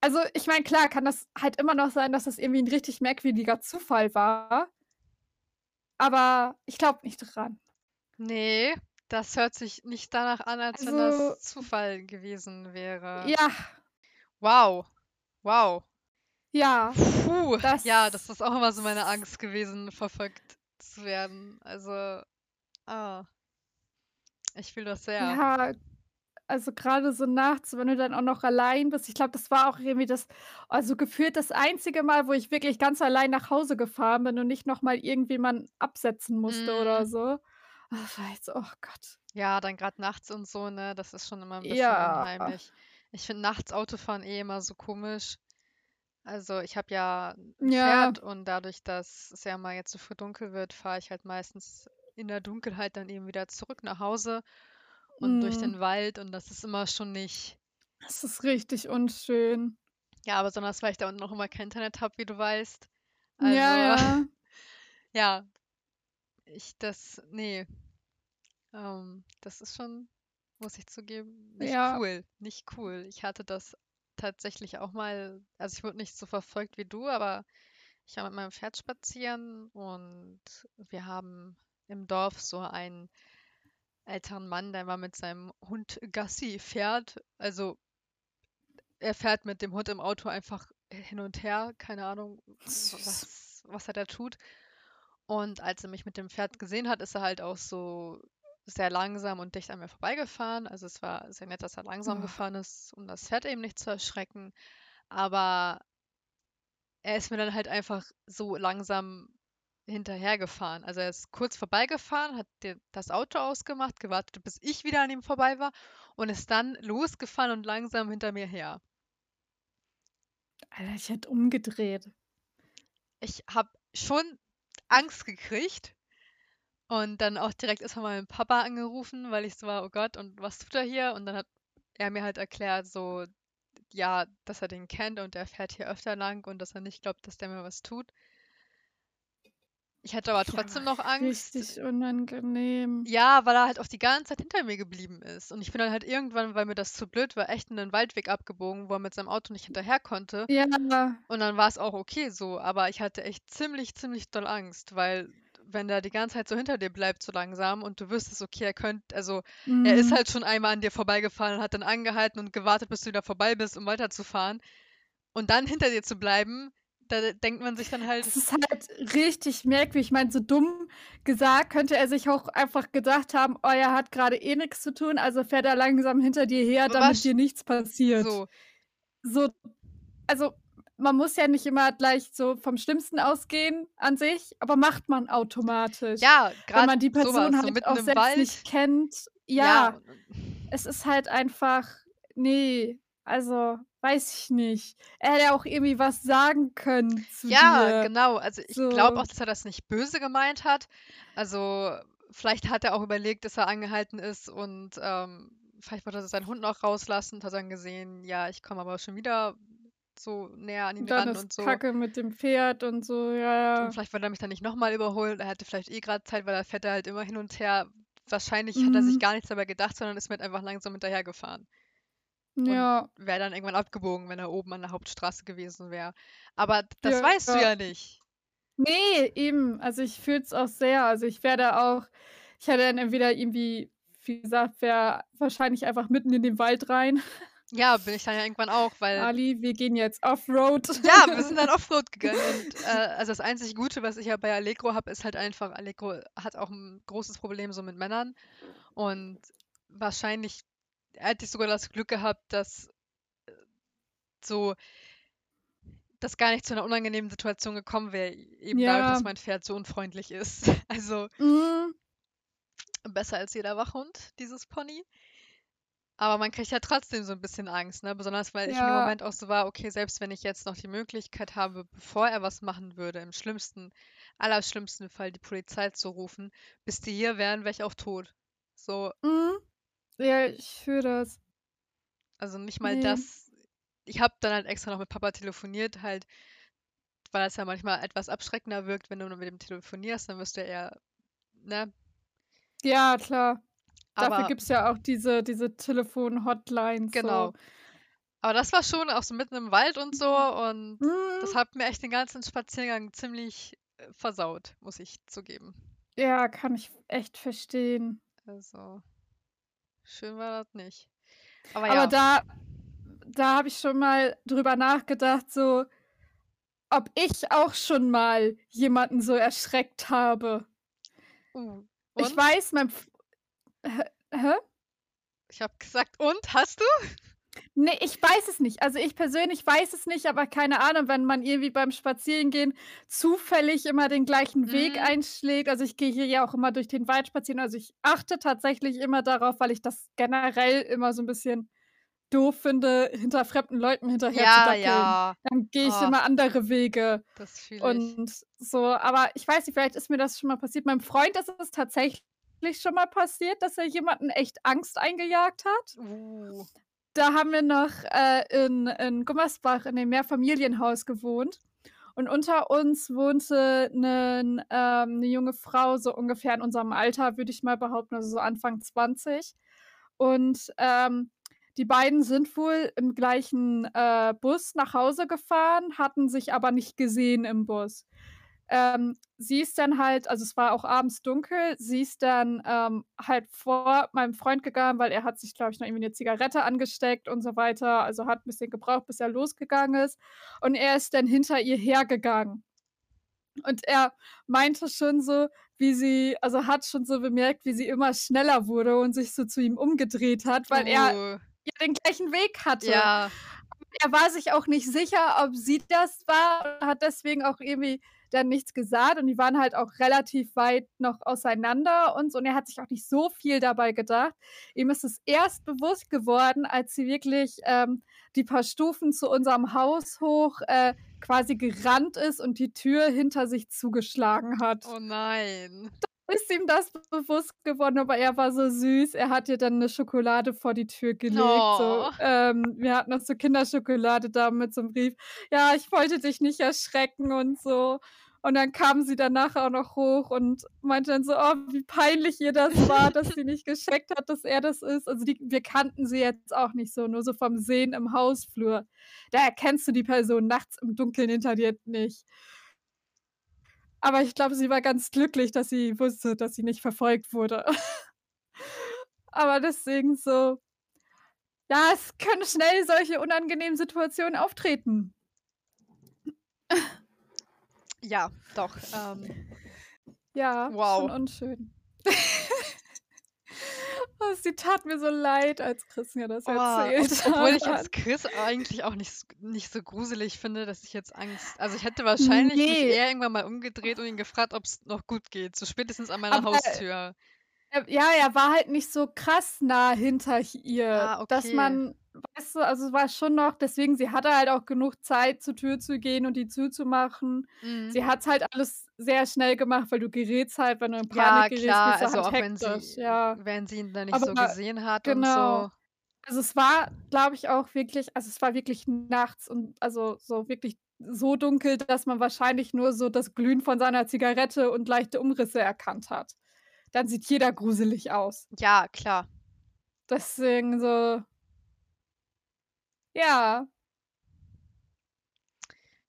S2: Also, ich meine, klar kann das halt immer noch sein, dass das irgendwie 'n richtig merkwürdiger Zufall war. Aber ich glaube nicht dran.
S1: ne, das hört sich nicht danach an, als wenn
S2: Also
S1: das Zufall gewesen wäre.
S2: ja,
S1: Wow, wow.
S2: ja,
S1: Puh, ja, das
S2: das
S1: ist auch immer so meine Angst gewesen, verfolgt zu werden. Also, ah, ich fühle das sehr.
S2: Ja, Also, grade so nachts, wenn du dann auch noch allein bist. Ich glaube, das war auch irgendwie das also, gefühlt das einzige Mal, wo ich wirklich ganz allein nach Hause gefahren bin und nicht noch mal irgendjemanden absetzen musste oder
S1: Mhm.
S2: so. Das war jetzt oh Gott.
S1: Ja, dann grad nachts und so, ne? Das ist schon immer 'n bisschen
S2: Ja.
S1: unheimlich. Ich finde nachts Autofahren eh immer so komisch. Also, ich habe ja 'n
S2: Ja.
S1: Pferd und dadurch, dass es ja immer jetzt so früh dunkel wird, fahre ich halt meistens in der Dunkelheit dann eben wieder zurück nach Hause und durch
S2: Mhm.
S1: den Wald und das ist immer schon nicht
S2: Das ist richtig unschön.
S1: Ja, besonders, weil ich da unten auch immer kein Internet habe, wie du weißt.
S2: Ja,
S1: Also,
S2: ja.
S1: ja. Ich das ne. Ähm, das ist schon, muss ich zugeben, nicht
S2: Ja.
S1: cool, nicht cool. Ich hatte das tatsächlich auch mal also, ich wurde nicht so verfolgt wie du, aber ich war mit meinem Pferd spazieren und wir haben im Dorf so einen älteren Mann, der war mit seinem Hund Gassi fährt. Also er fährt mit dem Hund im Auto einfach hin und her, keine Ahnung, was was er da tut. Und als er mich mit dem Pferd gesehen hat, ist er halt auch so sehr langsam und dicht an mir vorbeigefahren. Also, es war sehr nett, dass er langsam
S2: Oh.
S1: gefahren ist, um das Pferd eben nicht zu erschrecken. Aber er ist mir dann halt einfach so langsam hinterhergefahren. Also, er ist kurz vorbeigefahren, hat dir das Auto ausgemacht, gewartet, bis ich wieder an ihm vorbei war und ist dann losgefahren und langsam hinter mir her.
S2: Alter, ich hätte umgedreht.
S1: Ich habe schon Angst gekriegt und dann auch direkt erst mal meinen Papa angerufen, weil ich so war: „Oh Gott, und was tut er hier?“ Und dann hat er mir halt erklärt so, ja, dass er den kennt und der fährt hier öfter lang und dass er nicht glaubt, dass der mir was tut. Ich hatte aber
S2: Ja,
S1: trotzdem noch Angst.
S2: richtig unangenehm.
S1: Ja, weil er halt auch die ganze Zeit hinter mir geblieben ist. Und ich bin dann halt irgendwann, weil mir das zu blöd war, echt in 'nen Waldweg abgebogen, wo er mit seinem Auto nicht hinterher konnte.
S2: Ja.
S1: Und dann war's auch okay so, aber ich hatte echt ziemlich, ziemlich doll Angst, weil wenn der die ganze Zeit so hinter dir bleibt so langsam und du wüsstest, okay, er könnt also, er ist
S2: Mhm.
S1: halt schon einmal an dir vorbeigefahren und hat dann angehalten und gewartet, bis du wieder vorbei bist, um weiterzufahren. Und dann hinter dir zu bleiben, da denkt man sich dann halt
S2: Das ist halt richtig merkwürdig. Ich meine, so dumm gesagt könnte er sich auch einfach gedacht haben: „Oh, er hat grade eh nix zu tun, also fährt er langsam hinter dir her, damit dir nichts passiert.“
S1: so.
S2: So also, man muss ja nicht immer gleich so vom Schlimmsten ausgehen an sich, aber macht man automatisch,
S1: Ja,
S2: wenn
S1: grad
S2: man die
S1: so
S2: Person
S1: was, so
S2: halt
S1: mitten
S2: auch selbst
S1: Wald.
S2: nicht kennt.
S1: Ja,
S2: Ja, es ist halt einfach ne, also, weiß ich nicht. Er hätte ja auch irgendwie was sagen können zu
S1: Ja,
S2: dir.
S1: genau. Also, ich glaube
S2: So.
S1: auch, dass er das nicht böse gemeint hat. Also, vielleicht hat er auch überlegt, dass er angehalten ist und, ähm, vielleicht wollte er seinen Hund noch rauslassen und hat dann gesehen, ja, ich komme aber schon wieder so näher an ihn
S2: Und dann
S1: ran
S2: ist
S1: und so.
S2: Kacke mit dem Pferd und so, ja,
S1: Und
S2: ja.
S1: vielleicht wollte er mich dann nicht noch mal überholen. Er hatte vielleicht eh grad Zeit, weil er fährt da halt immer hin und her. Wahrscheinlich hat er sich
S2: Mhm.
S1: gar nichts dabei gedacht, sondern ist mir halt einfach langsam hinterhergefahren. Und
S2: Ja.
S1: wäre dann irgendwann abgebogen, wenn er oben an der Hauptstraße gewesen wäre. Aber das weißt du
S2: Ja.
S1: ja nicht.
S2: Ne, eben. Also, ich fühle es auch sehr. Also, ich wäre da auch ich hätte dann entweder irgendwie, wie gesagt, wäre wahrscheinlich einfach mitten in den Wald rein.
S1: Ja, bin ich dann ja irgendwann auch, weil
S2: Ali, wir gehen jetzt Offroad.
S1: Ja, wir sind dann Offroad gegangen und, äh, also, das einzig Gute, was ich ja bei Allegro habe, ist halt einfach, Allegro hat auch 'n großes Problem so mit Männern und wahrscheinlich hätte ich sogar das Glück gehabt, dass, äh, so das gar nicht zu 'ner unangenehmen Situation gekommen wäre, eben dadurch, dass
S2: Ja.
S1: mein Pferd so unfreundlich ist. Also
S2: Mhm.
S1: besser als jeder Wachhund, dieses Pony. Aber man kriegt ja trotzdem so 'n bisschen Angst, ne? Besonders, weil ich in dem
S2: Ja.
S1: Moment auch so war: „Okay, selbst wenn ich jetzt noch die Möglichkeit habe, bevor er was machen würde, im schlimmsten allerschlimmsten Fall die Polizei zu rufen, bis die hier wären, wäre ich auch tot.“ So
S2: Mhm. Ja, ich fühle das.
S1: Also, nicht mal
S2: Ne.
S1: das ich habe dann halt extra noch mit Papa telefoniert halt, weil es ja manchmal etwas abschreckender wirkt, wenn du nur mit ihm telefonierst, dann wirst du ja eher ne?
S2: Ja, klar. Dafür
S1: Aber
S2: gibt's ja auch diese diese Telefon-Hotlines so.
S1: Genau. Aber das war schon auch so mitten im Wald und so und das
S2: Mhm.
S1: hat mir echt den ganzen Spaziergang ziemlich, äh, versaut, muss ich zugeben.
S2: Ja, kann ich echt verstehen.
S1: Also, schön war das nicht. Aber
S2: Aber
S1: ja.
S2: da da habe ich schon mal drüber nachgedacht, so ob ich auch schon mal jemanden so erschreckt habe.
S1: Uh,
S2: Ich
S1: und?
S2: weiß, mein hä?
S1: Ich habe gesagt, und hast du?
S2: Ne, ich weiß es nicht. Also, ich persönlich weiß es nicht, aber keine Ahnung, wenn man irgendwie beim Spazierengehen zufällig immer den gleichen Weg
S1: Mhm.
S2: einschlägt. Also, ich gehe hier ja auch immer durch den Wald spazieren. Also, ich achte tatsächlich immer darauf, weil ich das generell immer so 'n bisschen doof finde, hinter fremden Leuten hinterher zu
S1: Ja,
S2: dackeln.
S1: ja.
S2: Dann gehe ich
S1: Oh,
S2: immer andere Wege
S1: das fühle ich.
S2: und so. Aber ich weiß nicht, vielleicht ist mir das schon mal passiert. Meinem Freund ist es tatsächlich schon mal passiert, dass er jemanden echt Angst eingejagt hat.
S1: Uh.
S2: Da haben wir noch, äh, in in Gummersbach in dem Mehrfamilienhaus gewohnt und unter uns wohnte 'nen ähm, 'ne junge Frau, so ungefähr in unserem Alter, würde ich mal behaupten, also so Anfang 20. Und, ähm, die beiden sind wohl im gleichen, äh, Bus nach Hause gefahren, hatten sich aber nicht gesehen im Bus. Ähm, sie ist dann halt also, es war auch abends dunkel, sie ist dann, ähm, halt vor meinem Freund gegangen, weil er hat sich, glaube ich, noch irgendwie 'ne Zigarette angesteckt und so weiter. Also, hat 'n bisschen gebraucht, bis er losgegangen ist. Und er ist dann hinter ihr hergegangen. Und er meinte schon so, wie sie also, hat schon so bemerkt, wie sie immer schneller wurde und sich so zu ihm umgedreht hat, weil er
S1: Uh.
S2: ja den gleichen Weg hatte.
S1: Ja.
S2: Er war sich auch nicht sicher, ob sie das war und hat deswegen auch irgendwie dann nichts gesagt und die waren halt auch relativ weit noch auseinander und so und er hat sich auch nicht so viel dabei gedacht. Ihm ist es erst bewusst geworden, als sie wirklich, ähm, die paar Stufen zu unserem Haus hoch, äh, quasi gerannt ist und die Tür hinter sich zugeschlagen hat.
S1: Oh nein.
S2: Ist ihm das bewusst geworden, aber er war so süß. Er hat ihr dann 'ne Schokolade vor die Tür gelegt, so.
S1: Oh.
S2: Ähm, wir hatten noch so Kinderschokolade da mit so 'nem Brief: „Ja, ich wollte dich nicht erschrecken“ und so. Und dann kam sie dann nachher auch noch hoch und meinte dann so: „Oh, wie peinlich ihr das war, dass sie nicht gecheckt hat, dass er das ist.“ Also, die wir kannten sie jetzt auch nicht so, nur so vom Sehen im Hausflur. Da erkennst du die Person nachts im Dunkeln hinter dir nicht. Aber ich glaube, sie war ganz glücklich, dass sie wusste, dass sie nicht verfolgt wurde. Aber deswegen so ja, es können schnell solche unangenehmen Situationen auftreten.
S1: Ja, doch, ähm
S2: Ja, schon
S1: Wow.
S2: unschön. Oh, sie tat mir so leid, als Chris mir das
S1: Oh,
S2: erzählt
S1: ob obwohl ich
S2: hat.
S1: jetzt Chris eigentlich auch nicht nicht so gruselig finde, dass ich jetzt Angst also, ich hätte wahrscheinlich mich
S2: Ne.
S1: eher irgendwann mal umgedreht und ihn gefragt, ob's noch gut geht, so spätestens an meiner
S2: Aber
S1: Haustür.
S2: äh, ja, er war halt nicht so krass nah hinter ihr,
S1: Ah,
S2: dass
S1: okay.
S2: man weißt du, also, es war schon noch deswegen, sie hatte halt auch genug Zeit, zur Tür zu gehen und die zuzumachen.
S1: Mhm.
S2: Sie hat's halt alles sehr schnell gemacht, weil du gerätst halt, wenn du in
S1: Ja,
S2: Panik gerätst,
S1: klar,
S2: bist du
S1: also,
S2: halt
S1: auch wenn sie
S2: ja.
S1: wenn sie ihn dann nicht
S2: Aber
S1: so gesehen hat und
S2: genau.
S1: so.
S2: Also, es war, glaube ich, auch wirklich also, es war wirklich nachts und also, so wirklich so dunkel, dass man wahrscheinlich nur so das Glühen von seiner Zigarette und leichte Umrisse erkannt hat. Dann sieht jeder gruselig aus.
S1: Ja, klar.
S2: Deswegen so ja.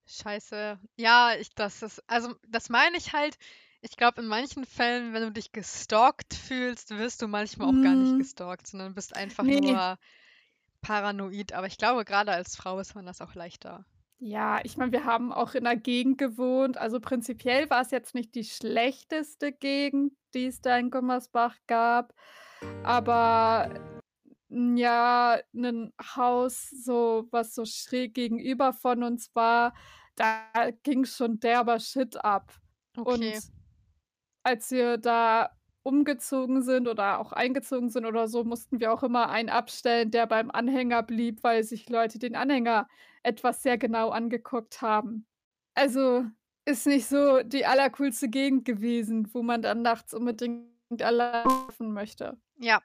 S1: Scheiße. Ja, ich das ist also, das meine ich halt. Ich glaube, in manchen Fällen, wenn du dich gestalkt fühlst, wirst du manchmal auch gar nicht
S2: Mhm.
S1: gestalkt, sondern bist einfach
S2: Ne.
S1: nur paranoid. Aber ich glaube, grade als Frau ist man das auch leichter.
S2: Ja, ich meine, wir haben auch in 'ner Gegend gewohnt also, prinzipiell war's jetzt nicht die schlechteste Gegend, die es da in Gummersbach gab, aber, ja, 'nen Haus so was so schräg gegenüber von uns war, da ging schon derber Shit ab.
S1: Okay.
S2: Und als wir da umgezogen sind oder auch eingezogen sind oder so, mussten wir auch immer einen abstellen, der beim Anhänger blieb, weil sich Leute den Anhänger etwas sehr genau angeguckt haben. Also, ist nicht so die allercoolste Gegend gewesen, wo man dann nachts unbedingt allein laufen möchte.
S1: Ja.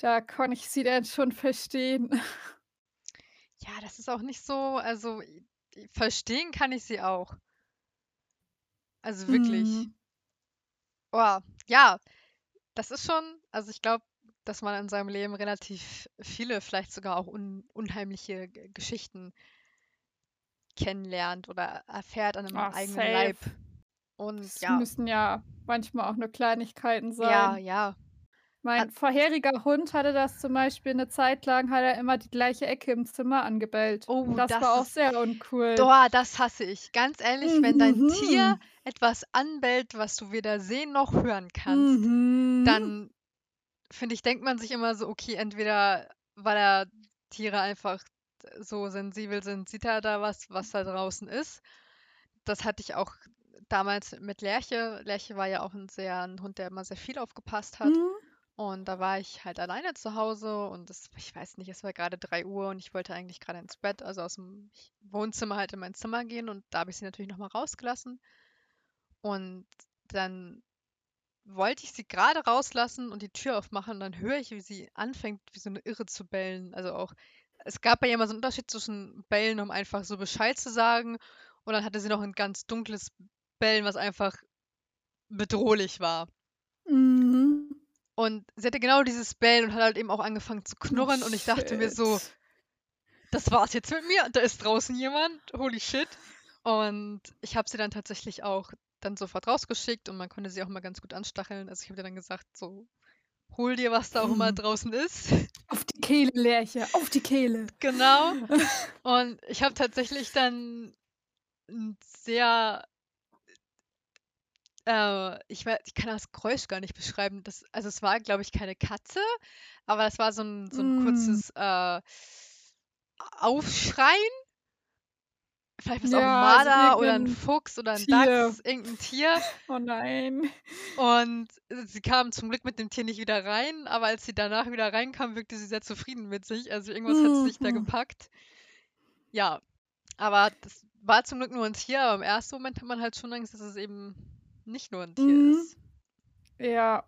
S2: Da kann ich sie dann schon verstehen.
S1: Ja, das ist auch nicht so also, verstehen kann ich sie auch. Also, wirklich.
S2: Mhm.
S1: Oh, ja, das ist schon also, ich glaube, dass man in seinem Leben relativ viele, vielleicht sogar auch un unheimliche G Geschichten kennenlernt oder erfährt an 'nem
S2: Ah,
S1: eigenen Leib.
S2: safe.
S1: Und
S2: Es
S1: ja.
S2: müssen ja manchmal auch nur Kleinigkeiten
S1: Ja,
S2: sein.
S1: ja.
S2: Mein vorheriger Hund hatte das zum Beispiel 'ne Zeit lang hat er immer die gleiche Ecke im Zimmer angebellt.
S1: Oh,
S2: Das
S1: das
S2: war auch sehr uncool.
S1: Boah, das hasse ich. Ganz ehrlich, wenn dein Tier
S2: Mhm.
S1: etwas anbellt, was du weder sehen noch hören kannst,
S2: Mhm.
S1: dann finde ich, denkt man sich immer so, okay, entweder weil er Tiere einfach so sensibel sind, sieht er da was, was da draußen ist. Das hatte ich auch damals mit Lerche. Lerche war ja auch ein sehr ein Hund, der immer sehr viel aufgepasst hat.
S2: Mhm.
S1: Und da war ich halt alleine zu Hause und es, ich weiß nicht, es war gerade 3 Uhr und ich wollte eigentlich gerade ins Bett, also aus dem Wohnzimmer halt in mein Zimmer gehen und da habe ich sie natürlich nochmal rausgelassen. Und dann wollte ich sie gerade rauslassen und die Tür aufmachen und dann höre ich, wie sie anfängt, wie so eine Irre zu bellen. Also auch, es gab ja immer so einen Unterschied zwischen Bellen, um einfach so Bescheid zu sagen und dann hatte sie noch ein ganz dunkles Bellen, was einfach bedrohlich war. Und sie hatte genau dieses Bellen und hat halt eben auch angefangen zu
S2: Oh,
S1: knurren und ich dachte mir so,
S2: shit.
S1: das war's jetzt mit mir, da ist draußen jemand, holy shit. Und ich habe sie dann tatsächlich auch dann sofort rausgeschickt und man konnte sie auch mal ganz gut anstacheln. Also ich habe ihr dann gesagt, so, hol dir, was da auch immer
S2: Mhm.
S1: draußen ist.
S2: Auf die Kehle, Lerche, auf die Kehle.
S1: Genau. Und ich habe tatsächlich dann ein sehr, äh, ich, ich kann das Geräusch gar nicht beschreiben. Das, also es war, glaube ich, keine Katze, aber das war so ein, so ein
S2: Mm.
S1: kurzes äh, Aufschreien. Vielleicht was auch ein
S2: Ja, also
S1: Marder oder ein
S2: irgendein
S1: Fuchs oder ein
S2: Tier.
S1: Dachs, irgendein Tier.
S2: Oh nein.
S1: Und sie kam zum Glück mit dem Tier nicht wieder rein, aber als sie danach wieder reinkam, wirkte sie sehr zufrieden mit sich. Also irgendwas hat sie sich da
S2: Mhm.
S1: gepackt. Ja, aber das war zum Glück nur ein Tier, aber im ersten Moment hat man halt schon Angst, dass es eben nicht nur ein Tier
S2: Mhm.
S1: ist.
S2: Ja,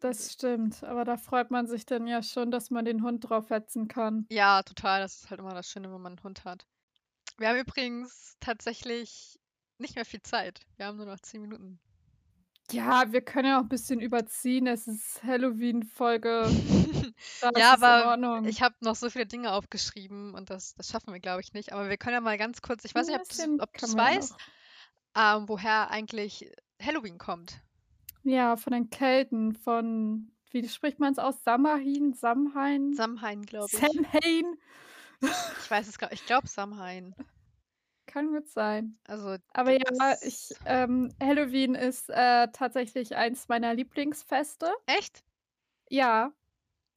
S2: das stimmt. Aber da freut man sich dann ja schon, dass man den Hund draufsetzen kann.
S1: Ja, total. Das ist halt immer das Schöne, wenn man einen Hund hat. Wir haben übrigens tatsächlich nicht mehr viel Zeit. Wir haben nur noch zehn Minuten.
S2: Ja, wir können ja auch ein bisschen überziehen. Es ist Halloween-Folge.
S1: Ja,
S2: es
S1: aber ich habe noch so viele Dinge aufgeschrieben und das, das schaffen wir, glaube ich, nicht. Aber wir können ja mal ganz kurz, ich weiß nicht, ob du ob
S2: wir ja
S1: weißt,
S2: noch.
S1: Ähm, woher eigentlich Halloween kommt.
S2: Ja, von den Kelten, von, wie spricht man es aus? Samhain, Samhain,
S1: Samhain, glaube ich.
S2: Samhain?
S1: Ich weiß es gar Ich glaube Samhain.
S2: Kann gut sein.
S1: Also
S2: Aber ja, ich, ähm, Halloween ist äh, tatsächlich eins meiner Lieblingsfeste.
S1: Echt?
S2: Ja,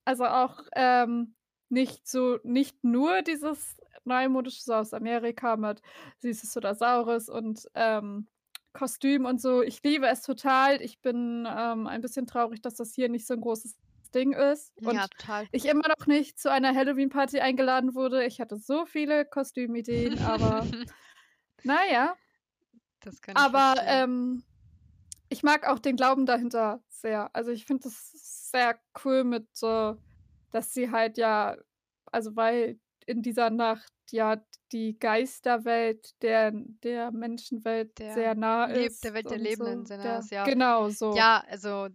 S2: also auch ähm, nicht so, nicht nur dieses neumodische so aus Amerika mit Süßes oder Saures und ähm, Kostüm und so. Ich liebe es total. Ich bin ähm, ein bisschen traurig, dass das hier nicht so ein großes Ding ist
S1: Ja,
S2: und
S1: total.
S2: ich immer noch nicht zu einer Halloween-Party eingeladen wurde. Ich hatte so viele Kostümideen, aber naja.
S1: Das kann ich
S2: Aber ähm, ich mag auch den Glauben dahinter sehr. Also ich finde das sehr cool mit so, dass sie halt ja, also weil in dieser Nacht ja die Geisterwelt der, der Menschenwelt
S1: Der
S2: sehr nah ist
S1: der Welt der Lebenden
S2: so.
S1: sind
S2: Der,
S1: das, ja.
S2: genau so.
S1: Ja, also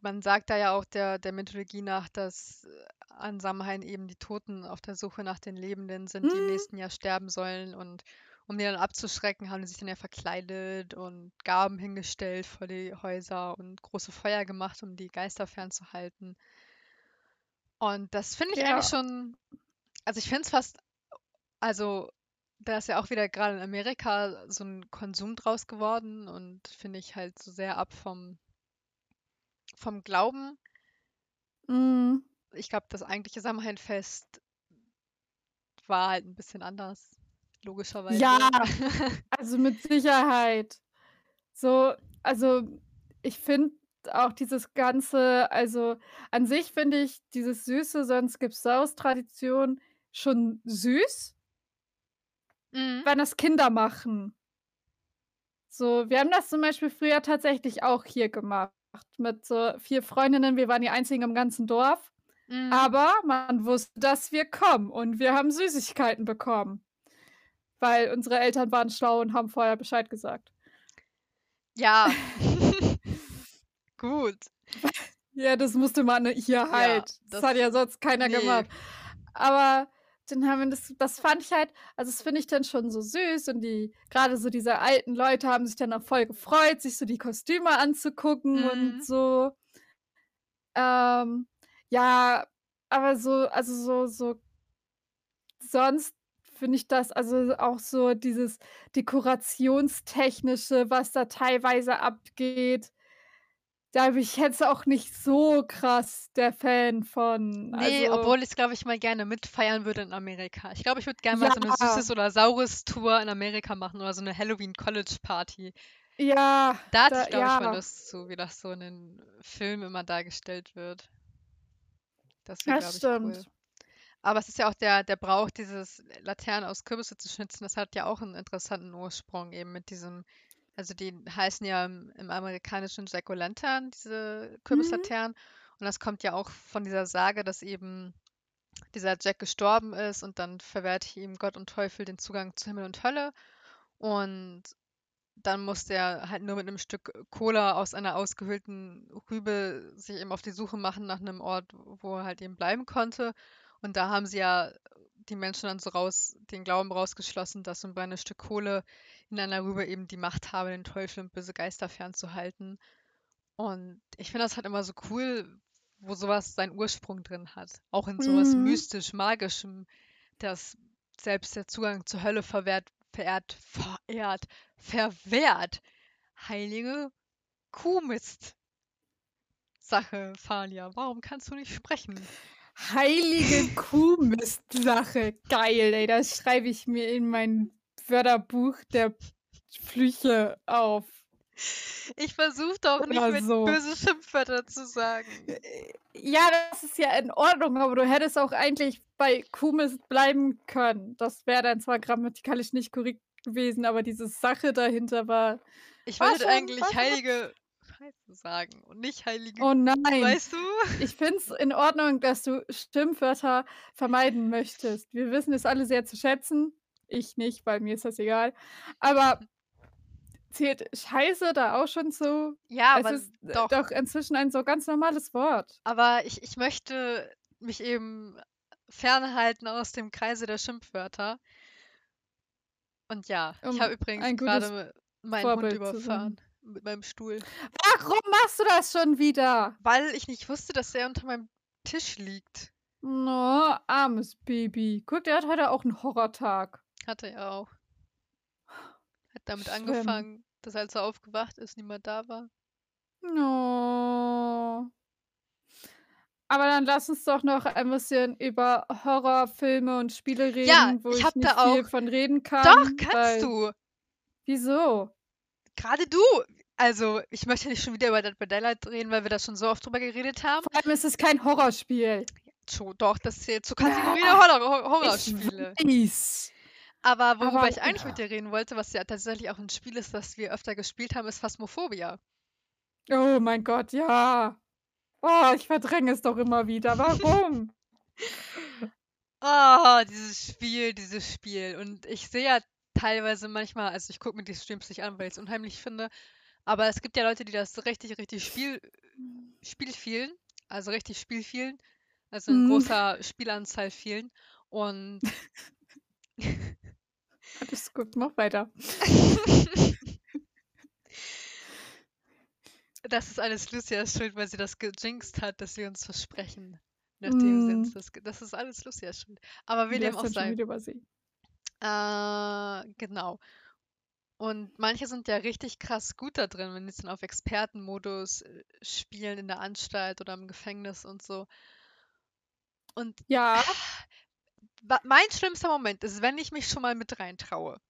S1: man sagt da ja auch der, der Mythologie nach, dass äh, an Samhain eben die Toten auf der Suche nach den Lebenden sind, die im
S2: Mhm.
S1: nächsten Jahr sterben sollen. Und um die dann abzuschrecken, haben die sich dann ja verkleidet und Gaben hingestellt vor die Häuser und große Feuer gemacht, um die Geister fernzuhalten. Und das finde ich eigentlich
S2: Ja.
S1: schon, also ich finde es fast, also da ist ja auch wieder gerade in Amerika so ein Konsum draus geworden und finde ich halt so sehr ab vom, vom Glauben.
S2: Mhm.
S1: Ich glaube, das eigentliche Samhainfest war halt ein bisschen anders, logischerweise.
S2: Ja, also mit Sicherheit. So, also ich finde auch dieses ganze, also an sich finde ich dieses süße, sonst gibt's Saus Tradition schon süß,
S1: Mhm.
S2: wenn das Kinder machen. So, wir haben das zum Beispiel früher tatsächlich auch hier gemacht mit so vier Freundinnen. Wir waren die einzigen im ganzen Dorf,
S1: Mhm.
S2: aber man wusste, dass wir kommen und wir haben Süßigkeiten bekommen, weil unsere Eltern waren schlau und haben vorher Bescheid gesagt.
S1: Ja. Gut.
S2: Ja, das musste man hier
S1: Ja,
S2: halt. Das,
S1: das,
S2: hat ja sonst keiner
S1: nee.
S2: gemacht. Aber dann haben wir das, das fand ich halt, also das finde ich dann schon so süß und die, gerade so diese alten Leute haben sich dann auch voll gefreut, sich so die Kostüme anzugucken
S1: Mhm.
S2: und so. Ähm, ja, aber so, also so, so, sonst finde ich das, also auch so dieses Dekorationstechnische, was da teilweise abgeht. Da bin ich jetzt auch nicht so krass der Fan von.
S1: Nee,
S2: Also,
S1: obwohl ich's, glaube ich, mal gerne mitfeiern würde in Amerika. Ich glaube, ich würde gerne mal so 'ne
S2: ja,
S1: Süßes oder Saures Tour in Amerika machen oder so 'ne Halloween-College-Party.
S2: ja,
S1: Da hätte
S2: da,
S1: ich, glaube ich, mal
S2: ja,
S1: Lust zu, wie das so in den Filmen immer dargestellt wird. Das wäre, glaube ich, cool.
S2: stimmt.
S1: Aber es ist ja auch der der Brauch, dieses Laterne aus Kürbisse zu schnitzen, das hat ja auch 'n interessanten Ursprung eben mit diesem also, die heißen ja im im amerikanischen Jack-o'-lantern, diese
S2: Mhm.
S1: Kürbislaternen. Und das kommt ja auch von dieser Sage, dass eben dieser Jack gestorben ist und dann verwehrte ihm Gott und Teufel den Zugang zu Himmel und Hölle. Und dann musste er halt nur mit 'nem Stück Cola aus einer ausgehöhlten Rübe sich eben auf die Suche machen nach 'nem Ort, wo er halt eben bleiben konnte. Und da haben sie ja die Menschen dann so raus den Glauben rausgeschlossen, dass so 'n brennendes Stück Kohle in einer Rübe eben die Macht habe, den Teufel und böse Geister fernzuhalten. Und ich finde das halt immer so cool, wo so was seinen Ursprung drin hat. Auch in so was
S2: Mhm.
S1: mystisch-magischem, dass selbst der Zugang zur Hölle verwehrt verehrt verehrt verwehrt. Heilige Kuhmist. Sache, Falia. Warum kannst du nicht sprechen?
S2: Heilige Kuhmist-Sache. Geil, ey. Das schreibe ich mir in mein Wörterbuch der Flüche auf.
S1: Ich versuche doch nicht
S2: Oder
S1: mit
S2: so.
S1: böse Schimpfwörter zu sagen.
S2: Äh, ja, das ist ja in Ordnung, aber du hättest auch eigentlich bei Kuhmist bleiben können. Das wäre dann zwar grammatikalisch nicht korrekt gewesen, aber diese Sache dahinter war
S1: Ich
S2: war
S1: wollte eigentlich heilige Scheiße sagen und nicht heilige
S2: Oh nein.
S1: weißt du?
S2: Ich finde es in Ordnung, dass du Stimmwörter vermeiden möchtest. Wir wissen es alle sehr zu schätzen. Ich nicht, weil mir ist das egal. Aber zählt Scheiße da auch schon zu?
S1: Ja,
S2: Es
S1: aber
S2: ist äh,
S1: doch.
S2: doch inzwischen ein so ganz normales Wort.
S1: Aber ich ich möchte mich eben fernhalten aus dem Kreise der Schimpfwörter. Und ja, ich
S2: Um
S1: habe übrigens grade meinen Hund
S2: Vorbild sein.
S1: überfahren mit meinem Stuhl.
S2: Warum machst du das schon wieder?
S1: Weil ich nicht wusste, dass er unter meinem Tisch liegt.
S2: No, armes Baby. Guck, der hat heute auch 'n Horrortag.
S1: Hatte er auch. Hat damit
S2: Schlimm.
S1: angefangen, dass als er aufgewacht ist, niemand da war.
S2: No. Aber dann lass uns doch noch ein bisschen über Horrorfilme und Spiele
S1: Ja,
S2: reden, wo
S1: ich
S2: ich nicht
S1: da
S2: viel
S1: auch
S2: von reden
S1: Doch,
S2: kann,
S1: kannst
S2: weil
S1: du.
S2: Wieso?
S1: Grade du. Also, ich möchte nicht schon wieder über Dead by Daylight reden, weil wir da schon so oft drüber geredet haben.
S2: Vor allem ist es kein Horrorspiel.
S1: Scho doch, das zählt zur Kategorie
S2: Ja,
S1: der Horror
S2: ich
S1: Horrorspiele.
S2: weiß.
S1: Aber worüber
S2: Aber
S1: ich eigentlich mit dir reden wollte, was ja tatsächlich auch 'n Spiel ist, das wir öfter gespielt haben, ist Phasmophobia.
S2: Oh mein Gott, ja. Oh, ich verdränge es doch immer wieder. Warum?
S1: Ah, dieses Spiel, dieses Spiel. Und ich sehe ja teilweise manchmal also, ich gucke mir die Streams nicht an, weil ich's unheimlich finde, aber es gibt ja Leute, die das richtig, richtig Spiel spielvielen, also richtig spielvielen, also in
S2: Mhm.
S1: großer Spielanzahl vielen. Und
S2: Alles gut, mach weiter.
S1: Das ist alles Lucias Schuld, weil sie das gejinxt hat, dass wir uns versprechen, nachdem sie uns
S2: Mhm.
S1: das das ist alles Lucias Schuld. Aber dem
S2: ist
S1: auch
S2: denn
S1: Äh, genau. Und manche sind ja richtig krass gut da drin, wenn die's dann auf Expertenmodus, äh, spielen in der Anstalt oder im Gefängnis und so. Und
S2: Ja.
S1: wa mein schlimmster Moment ist, wenn ich mich schon mal mit reintraue.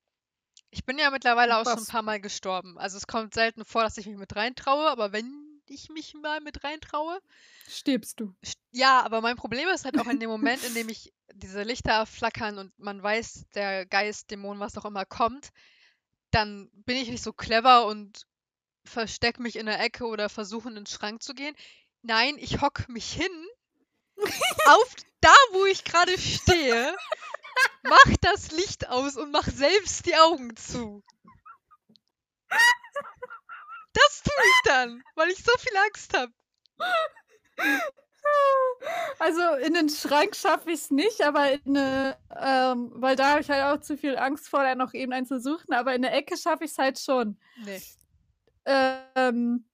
S1: Ich bin ja mittlerweile auch schon 'n
S2: Was?
S1: paar Mal gestorben. Also, es kommt selten vor, dass ich mich mit reintraue, aber wenn ich mich mal mit reintraue
S2: Stirbst du.
S1: ja, aber mein Problem ist halt auch in dem Moment, in dem ich diese Lichter flackern und man weiß, der Geist, Dämon, was auch immer kommt, dann bin ich nicht so clever und verstecke mich in 'ner Ecke oder versuche in 'nen Schrank zu gehen. Nein, ich hocke mich hin auf da, wo ich grade stehe, mache das Licht aus und mache selbst die Augen zu. Das tue ich dann, weil ich so viel Angst habe.
S2: Also, in den Schrank schaffe ich's nicht, aber in 'ne ähm, weil da habe ich halt auch zu viel Angst vor, da noch eben einen zu suchen, aber in der Ecke schaffe ich's halt schon.
S1: Ne.
S2: Ähm,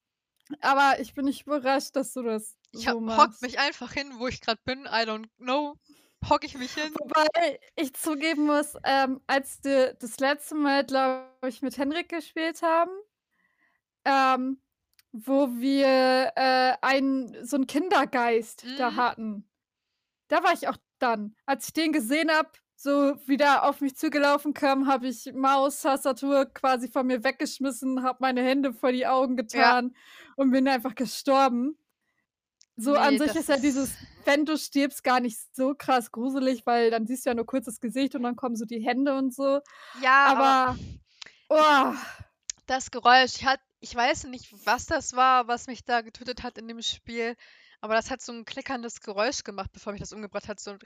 S2: aber ich bin nicht überrascht, dass du das
S1: Ich
S2: so
S1: ha hocke
S2: machst.
S1: mich einfach hin, wo ich grad bin. I don't know. Hocke ich mich hin.
S2: Wobei ich zugeben muss, ähm, als wir das letzte Mal, glaube ich, mit Henrik gespielt haben, ähm, wo wir äh, einen, so einen Kindergeist da
S1: Mhm.
S2: hatten. Da war ich auch dann. Als ich den gesehen habe, so wieder auf mich zugelaufen kam, habe ich Maus, Tastatur quasi von mir weggeschmissen, habe meine Hände vor die Augen
S1: Ja.
S2: getan und bin einfach gestorben. So an
S1: Ne,
S2: sich ist ja dieses, wenn du stirbst, gar nicht so krass gruselig, weil dann siehst du ja nur kurz das Gesicht und dann kommen so die Hände und so.
S1: Ja, aber
S2: Aber, oh,
S1: das Geräusch, ich hat ich weiß nicht, was das war, was mich da getötet hat in dem Spiel, aber das hat so 'n klickerndes Geräusch gemacht, bevor mich das umgebracht hat, so 'n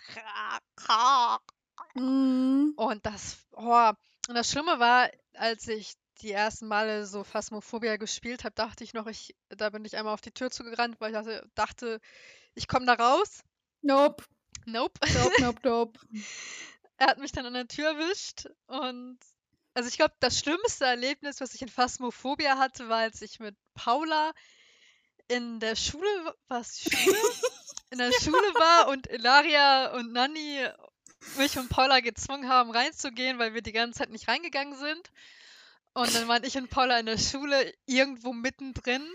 S2: Mhm.
S1: Und das oh, und das Schlimme war, als ich die ersten Male so Phasmophobia gespielt habe, dachte ich noch, ich da bin ich einmal auf die Tür zugerannt, weil ich dachte dachte, ich komme da raus.
S2: Nope.
S1: Nope.
S2: Nope, nope, nope.
S1: Er hat mich dann an der Tür erwischt und also, ich glaube, das schlimmste Erlebnis, was ich in Phasmophobia hatte, war, als ich mit Paula in der Schule w war's die Schule? In der Schule war und Ilaria und Nanni mich und Paula gezwungen haben, reinzugehen, weil wir die ganze Zeit nicht reingegangen sind. Und dann waren ich und Paula in der Schule irgendwo mittendrin.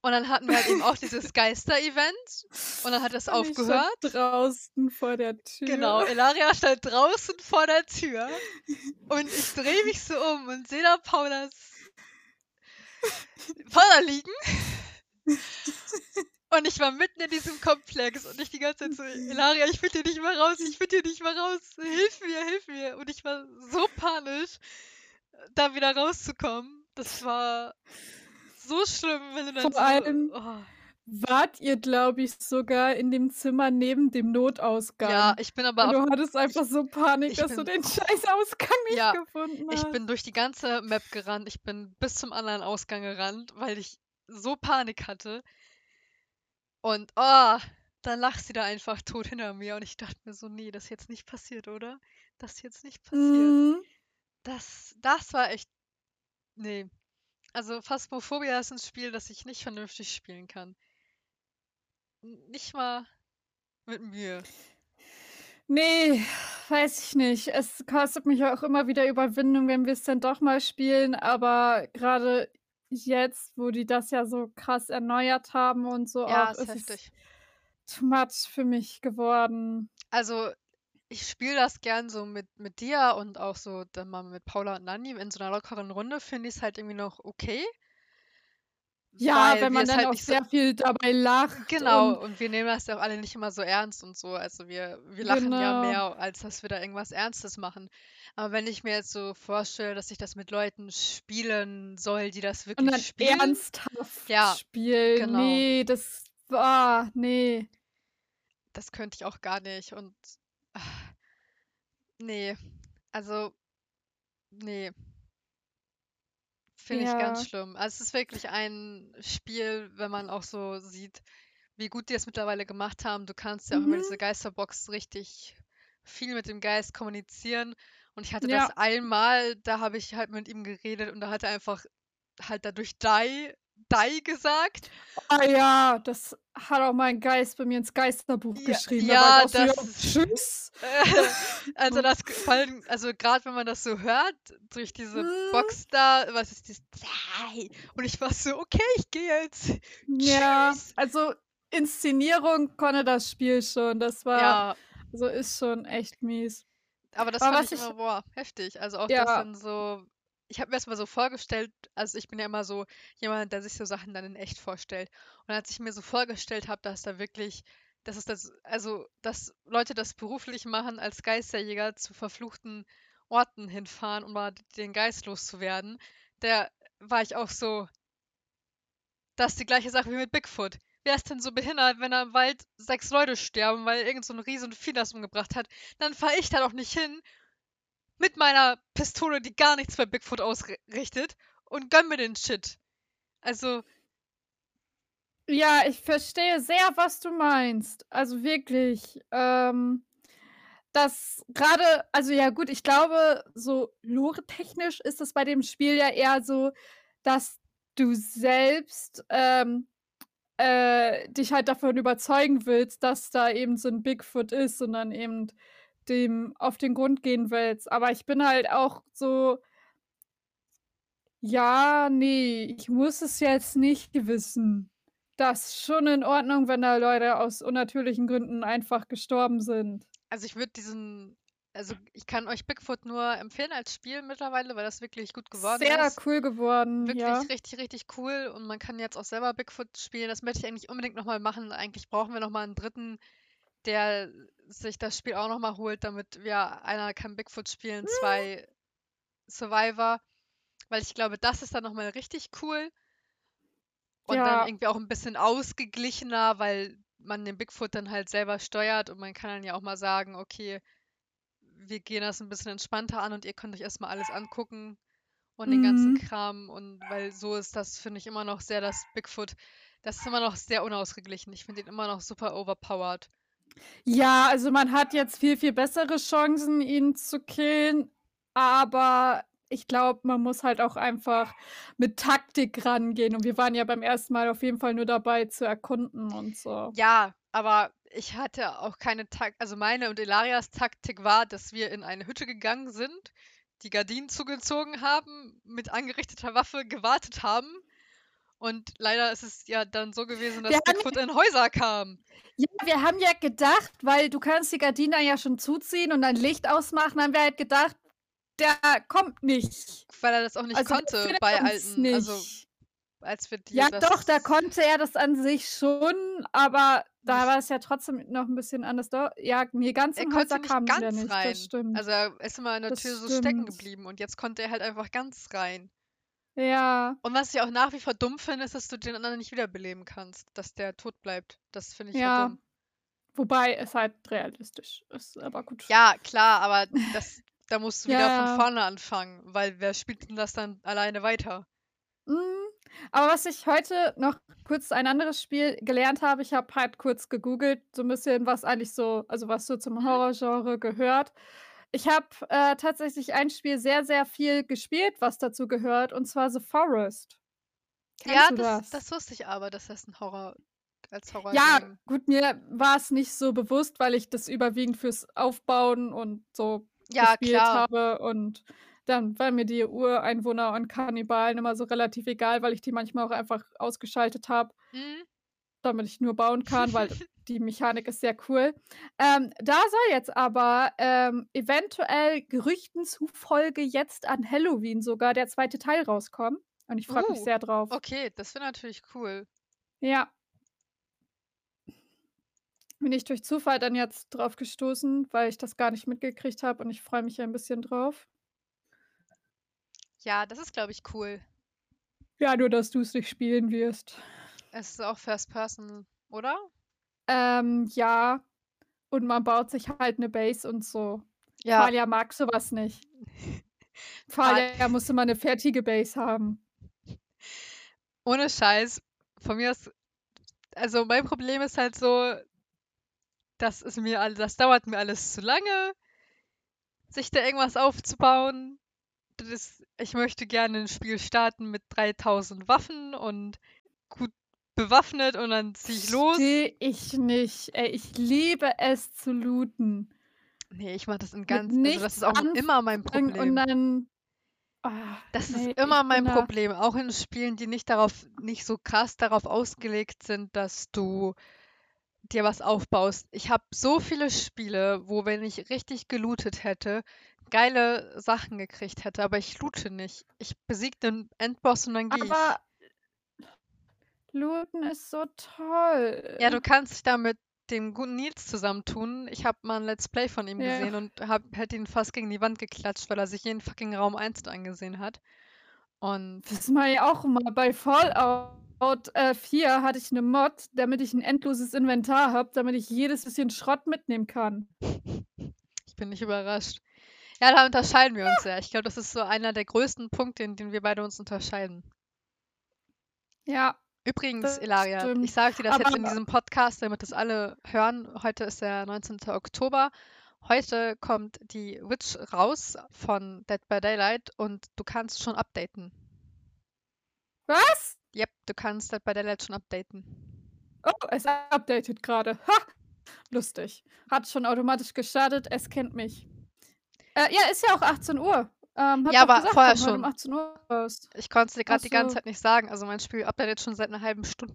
S1: Und dann hatten wir halt eben auch dieses Geister-Event und dann hat das
S2: Und ich stand
S1: aufgehört.
S2: draußen vor der Tür.
S1: Genau, Ilaria stand draußen vor der Tür und ich drehe mich so um und sehe da Paulas Paula liegen. Und ich war mitten in diesem Komplex und ich die ganze Zeit so: „Ilaria, ich finde hier nicht mehr raus, ich finde hier nicht mehr raus. Hilf mir, hilf mir.“ Und ich war so panisch, da wieder rauszukommen. Das war so schlimm, wenn du dann
S2: Vor
S1: so
S2: allem
S1: oh.
S2: wart ihr, glaube ich, sogar in dem Zimmer neben dem
S1: Ja,
S2: Notausgang.
S1: ich bin aber
S2: Und du hattest einfach so Panik,
S1: ich
S2: dass du
S1: bin
S2: den Scheißausgang nicht
S1: Ja,
S2: gefunden
S1: ich
S2: hast.
S1: bin durch die ganze Map gerannt. Ich bin bis zum anderen Ausgang gerannt, weil ich so Panik hatte. Und, oh, dann lag sie da einfach tot hinter mir und ich dachte mir so: „Ne, das ist jetzt nicht passiert, oder? Das ist jetzt nicht passiert.“
S2: Mhm.
S1: Das das war echt ne. Also, Phasmophobia ist 'n Spiel, das ich nicht vernünftig spielen kann. Nicht mal mit Mühe.
S2: Ne, weiß ich nicht. Es kostet mich auch immer wieder Überwindung, wenn wir's dann doch mal spielen, aber grade jetzt, wo die das ja so krass erneuert haben und so
S1: Ja,
S2: auch,
S1: ist
S2: ist es too much für mich geworden.
S1: Also, ich spiele das gern so mit mit dir und auch so dann mal mit Paula und Nanni. In so 'ner lockeren Runde finde ich's halt irgendwie noch okay.
S2: Ja, wenn man
S1: es
S2: dann
S1: halt
S2: auch
S1: nicht so
S2: sehr viel dabei lacht
S1: Genau,
S2: und
S1: und wir nehmen das ja auch alle nicht immer so ernst und so. Also, wir wir lachen ja
S2: Genau.
S1: mehr, als dass wir da irgendwas Ernstes machen. Aber wenn ich mir jetzt so vorstelle, dass ich das mit Leuten spielen soll, die das
S2: Und
S1: wirklich
S2: dann
S1: spielen
S2: ernsthaft
S1: Ja,
S2: spielen.
S1: genau.
S2: Ne, das ah, ne.
S1: Das könnte ich auch gar nicht und ne, also ne. Finde ich ganz schlimm. Also, es ist wirklich ein Spiel, wenn man auch so sieht, wie gut die es mittlerweile gemacht haben. Du kannst ja auch über
S2: Mhm.
S1: diese Geisterbox richtig viel mit dem Geist kommunizieren und ich hatte das
S2: Ja.
S1: einmal, da habe ich halt mit ihm geredet und da hat er einfach halt dadurch „die die“ gesagt.
S2: Ah ja, das hat auch mein Geist bei mir ins Geisterbuch
S1: Ja,
S2: geschrieben. Da war
S1: ja,
S2: ich auch so: „Ja,
S1: das
S2: tschüss.“
S1: also, das g vor allem also, grad wenn man das so hört durch diese
S2: Mhm.
S1: Box da, was ist das? „Die“ und ich war so: „Okay, ich gehe jetzt.
S2: Ja,
S1: Tschüss.“
S2: also, Inszenierung konnte das Spiel schon. Das war
S1: Ja.
S2: also, ist schon echt mies.
S1: Aber das
S2: Aber
S1: fand
S2: was
S1: ich
S2: ich
S1: immer, boah, heftig. Also, auch das
S2: Ja.
S1: dann so ich habe mir's mal so vorgestellt also, ich bin ja immer so jemand, der sich so Sachen dann in echt vorstellt. Und als ich mir so vorgestellt habe, dass da wirklich dass es das also, dass Leute das beruflich machen, als Geisterjäger zu verfluchten Orten hinfahren, um mal den Geist loszuwerden, da war ich auch so das ist die gleiche Sache wie mit Bigfoot. Wer ist denn so behindert, wenn da im Wald 6 Leute sterben, weil irgend so 'n Riesenvieh das umgebracht hat? Dann fahre ich da doch nicht hin mit meiner Pistole, die gar nichts bei Bigfoot ausri richtet und gönne mir den Shit. Also
S2: Ja, ich verstehe sehr, was du meinst. Also, wirklich, ähm, dass grade also, ja gut, ich glaube, so lore-technisch ist es bei dem Spiel ja eher so, dass du selbst, ähm, äh, dich halt davon überzeugen willst, dass da eben so 'n Bigfoot ist und dann eben dem auf den Grund gehen willst. Aber ich bin halt auch so Ja, ne, ich muss es jetzt nicht wissen. Das ist schon in Ordnung, wenn da Leute aus unnatürlichen Gründen einfach gestorben sind.
S1: Also, ich würde diesen also, ich kann euch Bigfoot nur empfehlen als Spiel mittlerweile, weil das wirklich gut geworden
S2: Sehr
S1: ist.
S2: cool geworden,
S1: Wirklich
S2: ja.
S1: richtig, richtig cool und man kann jetzt auch selber Bigfoot spielen. Das möchte ich eigentlich unbedingt noch mal machen. Eigentlich brauchen wir noch mal 'n Dritten, der sich das Spiel auch noch mal holt, damit wir einer kann Bigfoot spielen,
S2: Mhm.
S1: 2 Survivor, weil ich glaube, das ist dann noch mal richtig cool. Und dann
S2: Ja.
S1: irgendwie auch 'n bisschen ausgeglichener, weil man den Bigfoot dann halt selber steuert und man kann dann ja auch mal sagen: „Okay, wir gehen das 'n bisschen entspannter an und ihr könnt euch erst mal alles angucken und den ganzen
S2: Mhm.
S1: Kram.“ Und weil so ist das, finde ich, immer noch sehr das Bigfoot das ist immer noch sehr unausgeglichen. Ich finde ihn immer noch super overpowered.
S2: Ja, also, man hat jetzt viel, viel bessere Chancen, ihn zu killen, aber ich glaube, man muss halt auch einfach mit Taktik rangehen und wir waren ja beim ersten Mal auf jeden Fall nur dabei zu erkunden und so.
S1: Ja, aber ich hatte auch keine Tak also, meine und Ilarias Taktik war, dass wir in eine Hütte gegangen sind, die Gardinen zugezogen haben, mit angerichteter Waffe gewartet haben und leider ist es ja dann so gewesen, dass Bigfoot in Häuser kam.
S2: Ja, wir haben ja gedacht, weil du kannst die Gardinen ja schon zuziehen und dann Licht ausmachen, haben wir halt gedacht, der kommt nicht.
S1: Weil er das auch nicht
S2: Also,
S1: konnte bei alten also,
S2: nicht.
S1: als wir die
S2: Ja, doch, da konnte er das an sich schon, aber da war es ja trotzdem noch 'n bisschen anders ja, ne, ganz
S1: Er
S2: in
S1: konnte
S2: Häuser kam der
S1: ganz
S2: nicht,
S1: rein. Also, er ist immer an der
S2: Das
S1: Tür so stecken geblieben und jetzt konnte er halt einfach ganz rein.
S2: Ja.
S1: Und was ich auch nach wie vor dumm finde, ist, dass du den anderen nicht wiederbeleben kannst, dass der tot bleibt. Das finde ich halt
S2: Ja.
S1: dumm.
S2: Wobei es halt realistisch ist, aber gut.
S1: Ja, klar, aber das da musst du wieder
S2: Ja.
S1: von vorne anfangen, weil wer spielt denn das dann alleine weiter?
S2: Hm, aber was ich heute noch kurz ein anderes Spiel gelernt habe ich habe halt kurz gegoogelt, so 'n bisschen, was eigentlich so also, was so zum
S1: Mhm.
S2: Horrorgenre gehört. Ich habe, äh, tatsächlich ein Spiel sehr, sehr viel gespielt, was dazu gehört, und zwar The Forest. Kennst
S1: Ja,
S2: du
S1: das
S2: das?
S1: das wusste ich aber, dass das 'n Horror als
S2: Ja,
S1: Horror-Game
S2: gut, mir war's nicht so bewusst, weil ich das überwiegend fürs Aufbauen und so
S1: Ja,
S2: gespielt
S1: klar.
S2: habe und dann waren mir die Ureinwohner und Kannibalen immer so relativ egal, weil ich die manchmal auch einfach ausgeschaltet habe
S1: Mhm.
S2: Damit ich nur bauen kann, weil die Mechanik ist sehr cool. Ähm, da soll jetzt aber, ähm, eventuell Gerüchten zufolge jetzt an Halloween sogar der 2. Teil rauskommen und ich freue mich
S1: Uh,
S2: sehr drauf.
S1: okay, das wäre natürlich cool.
S2: Ja. Bin ich durch Zufall dann jetzt drauf gestoßen, weil ich das gar nicht mitgekriegt habe und ich freue mich ein bisschen drauf.
S1: Ja, das ist, glaube ich, cool.
S2: Ja, nur dass du's nicht spielen wirst.
S1: Es ist auch First Person, oder?
S2: Ähm, ja. Und man baut sich halt 'ne Base und so.
S1: Ja.
S2: Thalia mag so was nicht. Thalia muss immer 'ne fertige Base haben.
S1: Ohne Scheiß, von mir aus also, mein Problem ist halt so das ist mir all das dauert mir alles zu lange, sich da irgendwas aufzubauen. Das ich möchte gerne 'n Spiel starten mit 3.000 Waffen und gut bewaffnet und dann ziehe ich los.
S2: Verstehe ich nicht. Ey, ich liebe es zu looten.
S1: Ne, ich mache das in ganz also, das ist auch immer mein
S2: anfangen und
S1: Problem.
S2: dann ah,
S1: Das
S2: ne,
S1: ist immer mein Problem, auch in Spielen, die nicht darauf nicht so krass darauf ausgelegt sind, dass du dir was aufbaust. Ich habe so viele Spiele, wo, wenn ich richtig gelootet hätte, geile Sachen gekriegt hätte, aber ich loote nicht. Ich besiege den Endboss und dann gehe ich.
S2: Aber Looten ist so toll.
S1: Ja, du kannst dich da mit dem guten Nils zusammentun. Ich habe mal 'n Let's Play von ihm
S2: Ja.
S1: gesehen und habe hätte ihn fast gegen die Wand geklatscht, weil er sich jeden fucking Raum einzeln angesehen hat. Und
S2: Das mache ich auch immer. Bei Fallout, äh, 4 hatte ich 'ne Mod, damit ich 'n endloses Inventar habe, damit ich jedes bisschen Schrott mitnehmen kann.
S1: Ich bin nicht überrascht. Ja, da unterscheiden wir uns
S2: Ja.
S1: ja. Ich glaube, das ist so einer der größten Punkte, in denen wir beide uns unterscheiden.
S2: Ja.
S1: Übrigens,
S2: Das
S1: Ilaria, ich
S2: stimmt.
S1: sage dir das jetzt in
S2: Aber
S1: diesem Podcast, damit das alle hören. Heute ist der 19. Oktober. Heute kommt die Witch raus von Dead by Daylight und du kannst schon updaten.
S2: Was?
S1: Jep, du kannst Dead by Daylight schon updaten.
S2: Oh, es updatet grade. Ha! Lustig. Hat schon automatisch gestartet, es kennt mich. Äh, ja, ist ja auch 18:00. Ähm,
S1: Ja, aber
S2: gesagt,
S1: vorher
S2: komm um
S1: schon.
S2: 18 Uhr.
S1: Ich konnte es dir gerade die ganze. Zeit nicht sagen. Also mein Spiel updatet schon seit einer halben Stunde.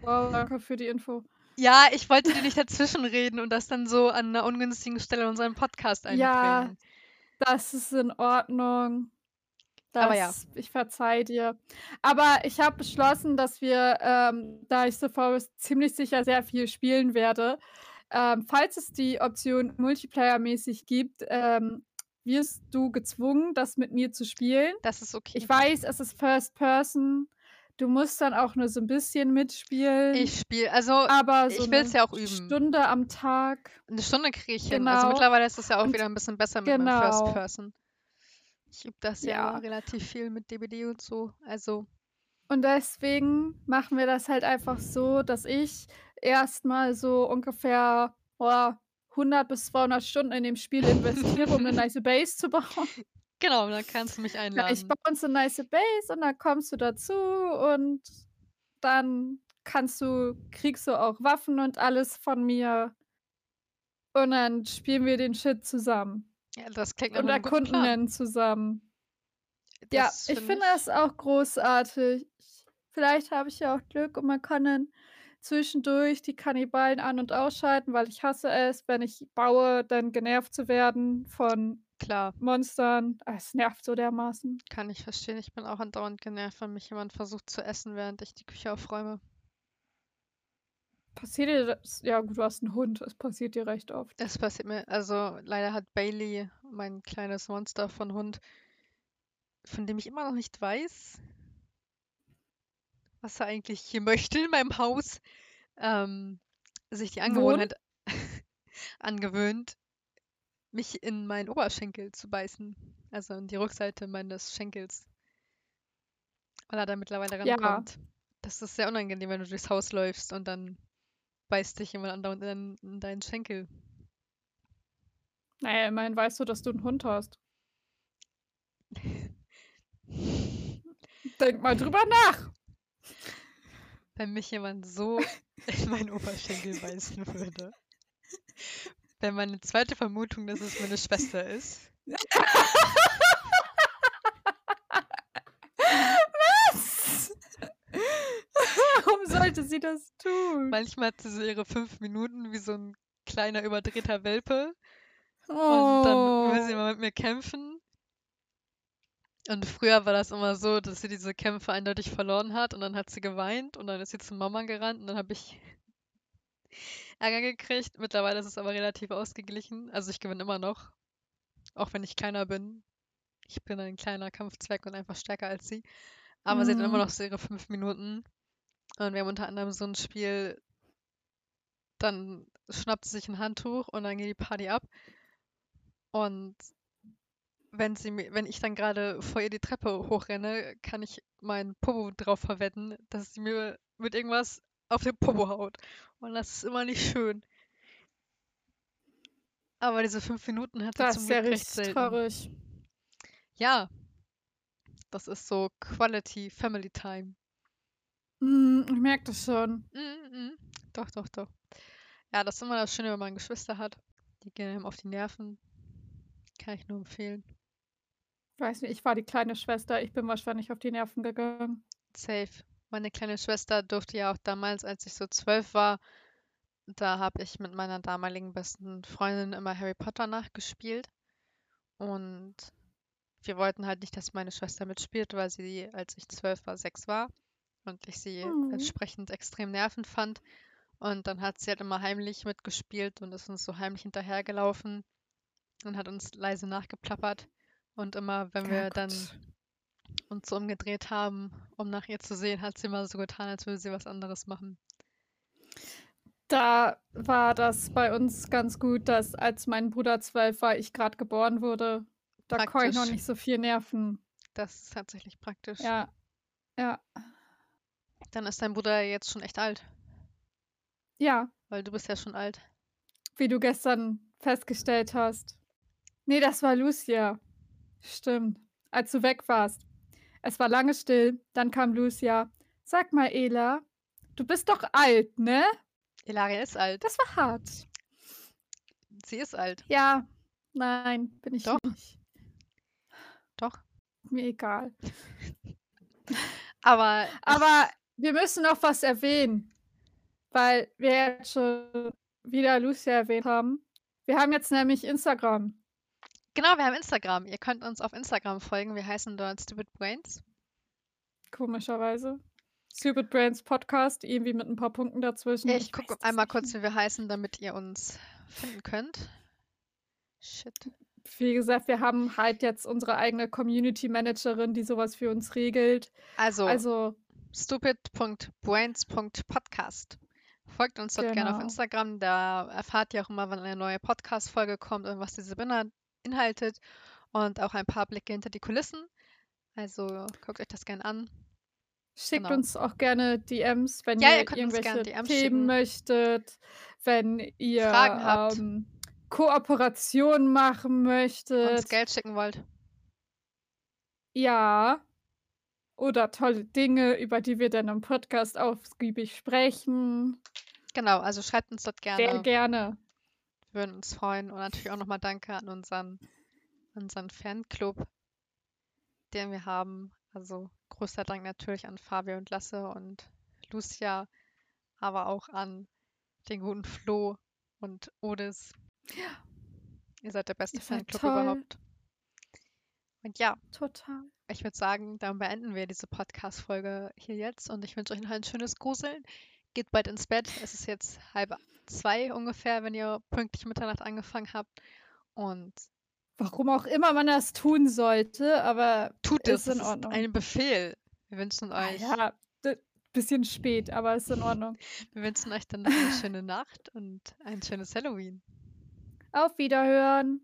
S2: Wow, danke für die Info.
S1: Ja, ich wollte dir nicht dazwischen reden und das dann so an einer ungünstigen Stelle in unseren Podcast
S2: Ja,
S1: einbringen.
S2: das ist in Ordnung.
S1: Aber ja.
S2: Das, ich verzeih dir. Aber ich habe beschlossen, dass wir, ähm, da ich The Forest ziemlich sicher sehr viel spielen werde, ähm, falls es die Option Multiplayer-mäßig gibt, ähm, wirst du gezwungen, das mit mir zu spielen.
S1: Das ist okay.
S2: Ich weiß, es ist First Person. Du musst dann auch nur so ein bisschen mitspielen.
S1: Ich spiele, also
S2: aber so
S1: ich will's
S2: eine
S1: ja auch üben.
S2: Stunde am Tag.
S1: eine Stunde kriege ich hin. Also
S2: Genau.
S1: mittlerweile ist es ja auch
S2: Und
S1: wieder ein bisschen besser mit meinem First
S2: genau.
S1: Person. Ich übe das ja,
S2: Ja.
S1: relativ viel mit DBD und so. Also
S2: Und deswegen machen wir das halt einfach so, dass ich erstmal so ungefähr oh, 100 bis 200 Stunden in dem Spiel investiere, um eine nice Base zu bauen.
S1: genau, dann kannst du mich
S2: Ja, ich
S1: einladen.
S2: baue uns eine nice Base und dann kommst du dazu und dann kannst du, kriegst du auch Waffen und alles von mir. Und dann spielen wir den Shit zusammen.
S1: Ja, das klingt
S2: Und erkunden ihn zusammen. Ja,
S1: Das
S2: ich
S1: find
S2: finde das auch großartig. Vielleicht habe ich ja auch Glück und man kann dann zwischendurch die Kannibalen an- und ausschalten, weil ich hasse es, wenn ich baue, dann genervt zu werden von
S1: Klar,
S2: Monstern. Ah, Es nervt so dermaßen.
S1: kann ich verstehen. Ich bin auch andauernd genervt, wenn mich jemand versucht zu essen, während ich die Küche aufräume.
S2: Passiert dir das? Ja, gut, du hast einen Hund. Es passiert dir recht oft.
S1: Es passiert mir, also leider hat Bailey, mein kleines Monster von Hund, von dem ich immer noch nicht weiß, was er eigentlich hier möchte in meinem Haus, ähm, sich die? Angewohnheit angewöhnt, mich in meinen Oberschenkel zu beißen. Also in die Rückseite meines Schenkels. Weil er da mittlerweile
S2: Ja.
S1: rankommt. Das ist sehr unangenehm, wenn du durchs Haus läufst und dann beißt dich jemand andauernd in, in deinen Schenkel.
S2: Naja, immerhin weißt du, dass du einen Hund hast. Denk mal drüber nach.
S1: Wenn mich jemand so in meinen Oberschenkel beißen würde. Wäre meine zweite Vermutung, dass es meine Schwester ist.
S2: Was? Warum sollte sie das tun?
S1: Manchmal hat sie so ihre fünf Minuten wie so ein kleiner überdrehter Welpe. Und
S2: Oh.
S1: dann will sie mal mit mir kämpfen. Und früher war das immer so, dass sie diese Kämpfe eindeutig verloren hat und dann hat sie geweint und dann ist sie zu Mama gerannt und dann habe ich Ärger gekriegt. Mittlerweile ist es aber relativ ausgeglichen. Also ich gewinne immer noch, auch wenn ich kleiner bin. Ich bin ein kleiner Kampfzwerg und einfach stärker als sie. Aber sie hat immer
S2: Mhm.
S1: noch so ihre fünf Minuten. Und wir haben unter anderem so ein Spiel, dann schnappt sie sich ein Handtuch und dann geht die Party ab. Und wenn sie wenn ich dann gerade vor ihr die Treppe hochrenne, kann ich meinen Popo drauf verwetten, dass sie mir mit irgendwas auf den Popo haut. Und das ist immer nicht schön. Aber diese fünf Minuten hat sie
S2: Das
S1: zum
S2: ist ja
S1: Glück recht selten.
S2: traurig.
S1: Ja, das ist so Quality Family Time.
S2: Mm, ich merke das schon.
S1: Mm, mm. Doch, doch, doch. Ja, das ist immer das Schöne, wenn man Geschwister hat. Die gehen einem auf die Nerven. Kann ich nur empfehlen.
S2: Weiß nicht, ich war die kleine Schwester. Ich bin wahrscheinlich auf die Nerven gegangen.
S1: Safe. Meine kleine Schwester durfte ja auch damals, als ich so zwölf war, da habe ich mit meiner damaligen besten Freundin immer Harry Potter nachgespielt. Und wir wollten halt nicht, dass meine Schwester mitspielt, weil sie, als ich zwölf war, sechs war. Und ich sie
S2: Mhm.
S1: entsprechend extrem nervend fand. Und dann hat sie halt immer heimlich mitgespielt und ist uns so heimlich hinterhergelaufen und hat uns leise nachgeplappert. Und immer, wenn wir
S2: Ja,
S1: dann uns so umgedreht haben, um nach ihr zu sehen, hat sie immer so getan, als würde sie was anderes machen.
S2: Da war das bei uns ganz gut, dass als mein Bruder zwölf war, ich gerade geboren wurde. Da konnte ich noch nicht so viel nerven.
S1: Das ist tatsächlich praktisch.
S2: Ja, ja,
S1: Dann ist dein Bruder jetzt schon echt alt,
S2: ja,
S1: weil du bist ja schon alt.
S2: wie du gestern festgestellt hast. Nee, das war Lucia. Stimmt. Als du weg warst. Es war lange still, dann kam Lucia. Sag mal, Ela, du bist doch alt, ne?
S1: Ilaria ist alt.
S2: Das war hart.
S1: Sie ist alt.
S2: Ja, Nein, bin ich
S1: Doch.
S2: nicht.
S1: Doch.
S2: Mir egal.
S1: Aber
S2: Aber wir müssen noch was erwähnen, weil wir jetzt schon wieder Lucia erwähnt haben. Wir haben jetzt nämlich Instagram.
S1: Genau, wir haben Instagram. Ihr könnt uns auf Instagram folgen. Wir heißen dort Stupid Brains.
S2: Komischerweise. Stupid Brains Podcast, irgendwie mit ein paar Punkten dazwischen.
S1: Ich
S2: weiß
S1: gucke einmal
S2: nicht
S1: kurz, wie wir heißen, damit ihr uns finden könnt. Shit.
S2: Wie gesagt, wir haben halt jetzt unsere eigene Community Managerin, die sowas für uns regelt.
S1: Also,
S2: Also,
S1: stupid.brains.podcast. Folgt uns dort gerne auf
S2: genau.
S1: Instagram. Da erfahrt ihr auch immer, wann eine neue Podcast-Folge kommt und was diese beinhaltet. Und auch ein paar Blicke hinter die Kulissen. Also guckt euch das gerne an.
S2: Schickt
S1: Genau.
S2: uns auch gerne DMs, wenn
S1: Ja, ihr
S2: ihr
S1: uns gerne
S2: irgendwelche
S1: DMs
S2: Themen
S1: schicken.
S2: möchtet, wenn ihr
S1: Fragen habt.
S2: ähm, Kooperationen machen
S1: Uns
S2: möchtet.
S1: Geld schicken wollt.
S2: Ja. Oder tolle Dinge, über die wir dann im Podcast ausgiebig sprechen.
S1: Genau, also schreibt uns dort
S2: Sehr
S1: gerne. Würden uns freuen. Und natürlich auch nochmal Danke an unseren, unseren Fanclub, den wir haben. Also großer Dank natürlich an Fabio und Lasse und Lucia, aber auch an den guten Flo und Odis. Ihr seid der beste
S2: seid
S1: Fanclub
S2: toll.
S1: überhaupt. Und ja,
S2: Total.
S1: ich würde sagen, dann beenden wir diese Podcast-Folge hier jetzt und ich wünsche euch noch ein schönes Gruseln. Geht bald ins Bett. Es ist jetzt halb zwei ungefähr, wenn ihr pünktlich Mitternacht angefangen habt. Und
S2: Warum auch immer man das tun sollte, aber
S1: tut es.
S2: ist in
S1: Es ist
S2: Ordnung.
S1: ein Befehl. Wir wünschen
S2: Ah
S1: euch,
S2: ja, bisschen spät, aber ist in Ordnung.
S1: wir wünschen euch dann eine schöne Nacht und ein schönes Halloween.
S2: Auf Wiederhören.